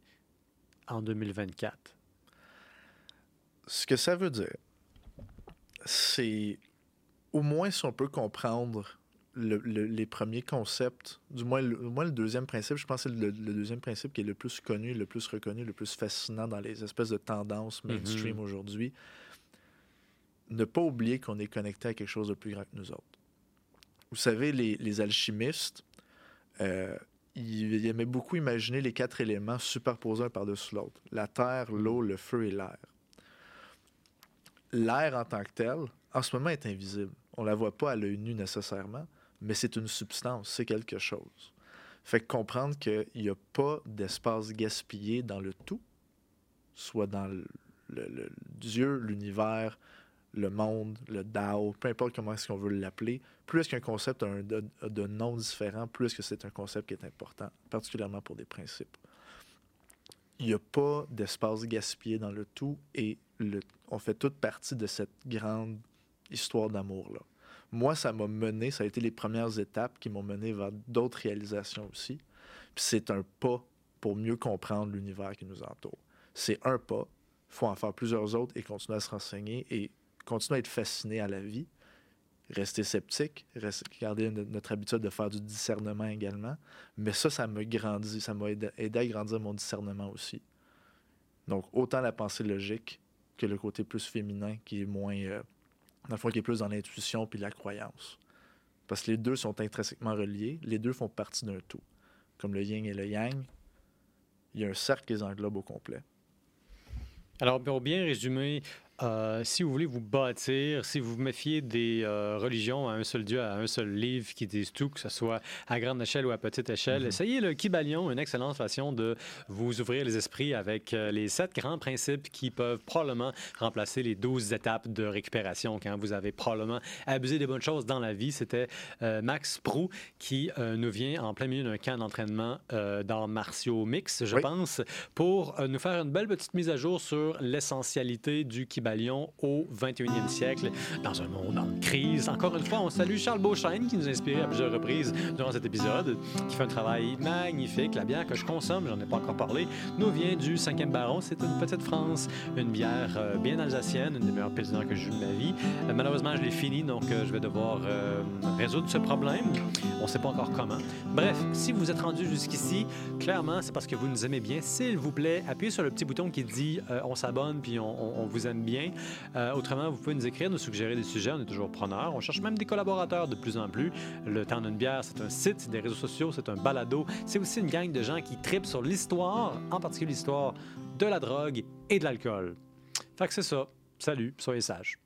en 2024? Ce que ça veut dire, c'est au moins si on peut comprendre le- le- les premiers concepts, du moins le, au moins le deuxième principe, je pense que c'est le, le deuxième principe qui est le plus connu, le plus reconnu, le plus fascinant dans les espèces de tendances mainstream Mhm. aujourd'hui. Ne pas oublier qu'on est connecté à quelque chose de plus grand que nous autres. Vous savez, les, les alchimistes, euh, ils, ils aimaient beaucoup imaginer les quatre éléments superposés un par-dessus l'autre. La terre, l'eau, le feu et l'air. L'air en tant que tel, en ce moment, est invisible. On la voit pas à l'œil nu nécessairement, mais c'est une substance, c'est quelque chose. Fait que comprendre qu'il n'y a pas d'espace gaspillé dans le tout, soit dans le, Dieu, l'univers, le monde, le Tao, peu importe comment est-ce qu'on veut l'appeler, plus qu'un concept a un de, de nom différent, plus que c'est un concept qui est important, particulièrement pour des principes. Il n'y a pas d'espace gaspillé dans le tout et on fait toute partie de cette grande histoire d'amour-là. Moi, ça m'a mené, ça a été les premières étapes qui m'ont mené vers d'autres réalisations aussi. Puis c'est un pas pour mieux comprendre l'univers qui nous entoure. C'est un pas, il faut en faire plusieurs autres et continuer à se renseigner et continuer à être fasciné à la vie, rester sceptique, rester- garder no- notre habitude de faire du discernement également. Mais ça, ça m'a grandi, ça m'a aidé à grandir mon discernement aussi. Donc, autant la pensée logique que le côté plus féminin qui est moins, euh, dans le fond, qui est plus dans l'intuition puis la croyance. Parce que les deux sont intrinsèquement reliés, les deux font partie d'un tout. Comme le yin et le yang, il y a un cercle qui les englobe au complet. Alors, pour bien résumer, euh, si vous voulez vous bâtir, si vous vous méfiez des euh, religions à un seul Dieu, à un seul livre qui disent tout, que ce soit à grande échelle ou à petite échelle, Mhm. essayez le Kybalion, une excellente façon de vous ouvrir les esprits avec euh, les sept grands principes qui peuvent probablement remplacer les douze étapes de récupération quand vous avez probablement abusé des bonnes choses dans la vie. C'était Max Prou qui nous vient en plein milieu d'un camp d'entraînement d'arts martiaux mix, je Oui. pense, pour nous faire une belle petite mise à jour sur l'essentialité du Kybalion au 21e siècle, dans un monde en crise. Encore une fois, on salue Charles Beauchesne qui nous a inspiré à plusieurs reprises durant cet épisode, qui fait un travail magnifique. La bière que je consomme, j'en ai pas encore parlé, nous vient du 5e baron. C'est une petite France, une bière euh, bien alsacienne, une des meilleures pilsners que j'ai eu de ma vie. Euh, malheureusement, je l'ai fini, donc euh, je vais devoir résoudre ce problème. On sait pas encore comment. Bref, si vous êtes rendu jusqu'ici, clairement, c'est parce que vous nous aimez bien. S'il vous plaît, appuyez sur le petit bouton qui dit on s'abonne puis on, vous aime Euh, autrement, vous pouvez nous écrire, nous suggérer des sujets. On est toujours preneurs. On cherche même des collaborateurs de plus en plus. Le temps d'une bière, c'est un site, c'est des réseaux sociaux, c'est un balado. C'est aussi une gang de gens qui tripent sur l'histoire, en particulier l'histoire de la drogue et de l'alcool. Fait que c'est ça. Salut, soyez sages.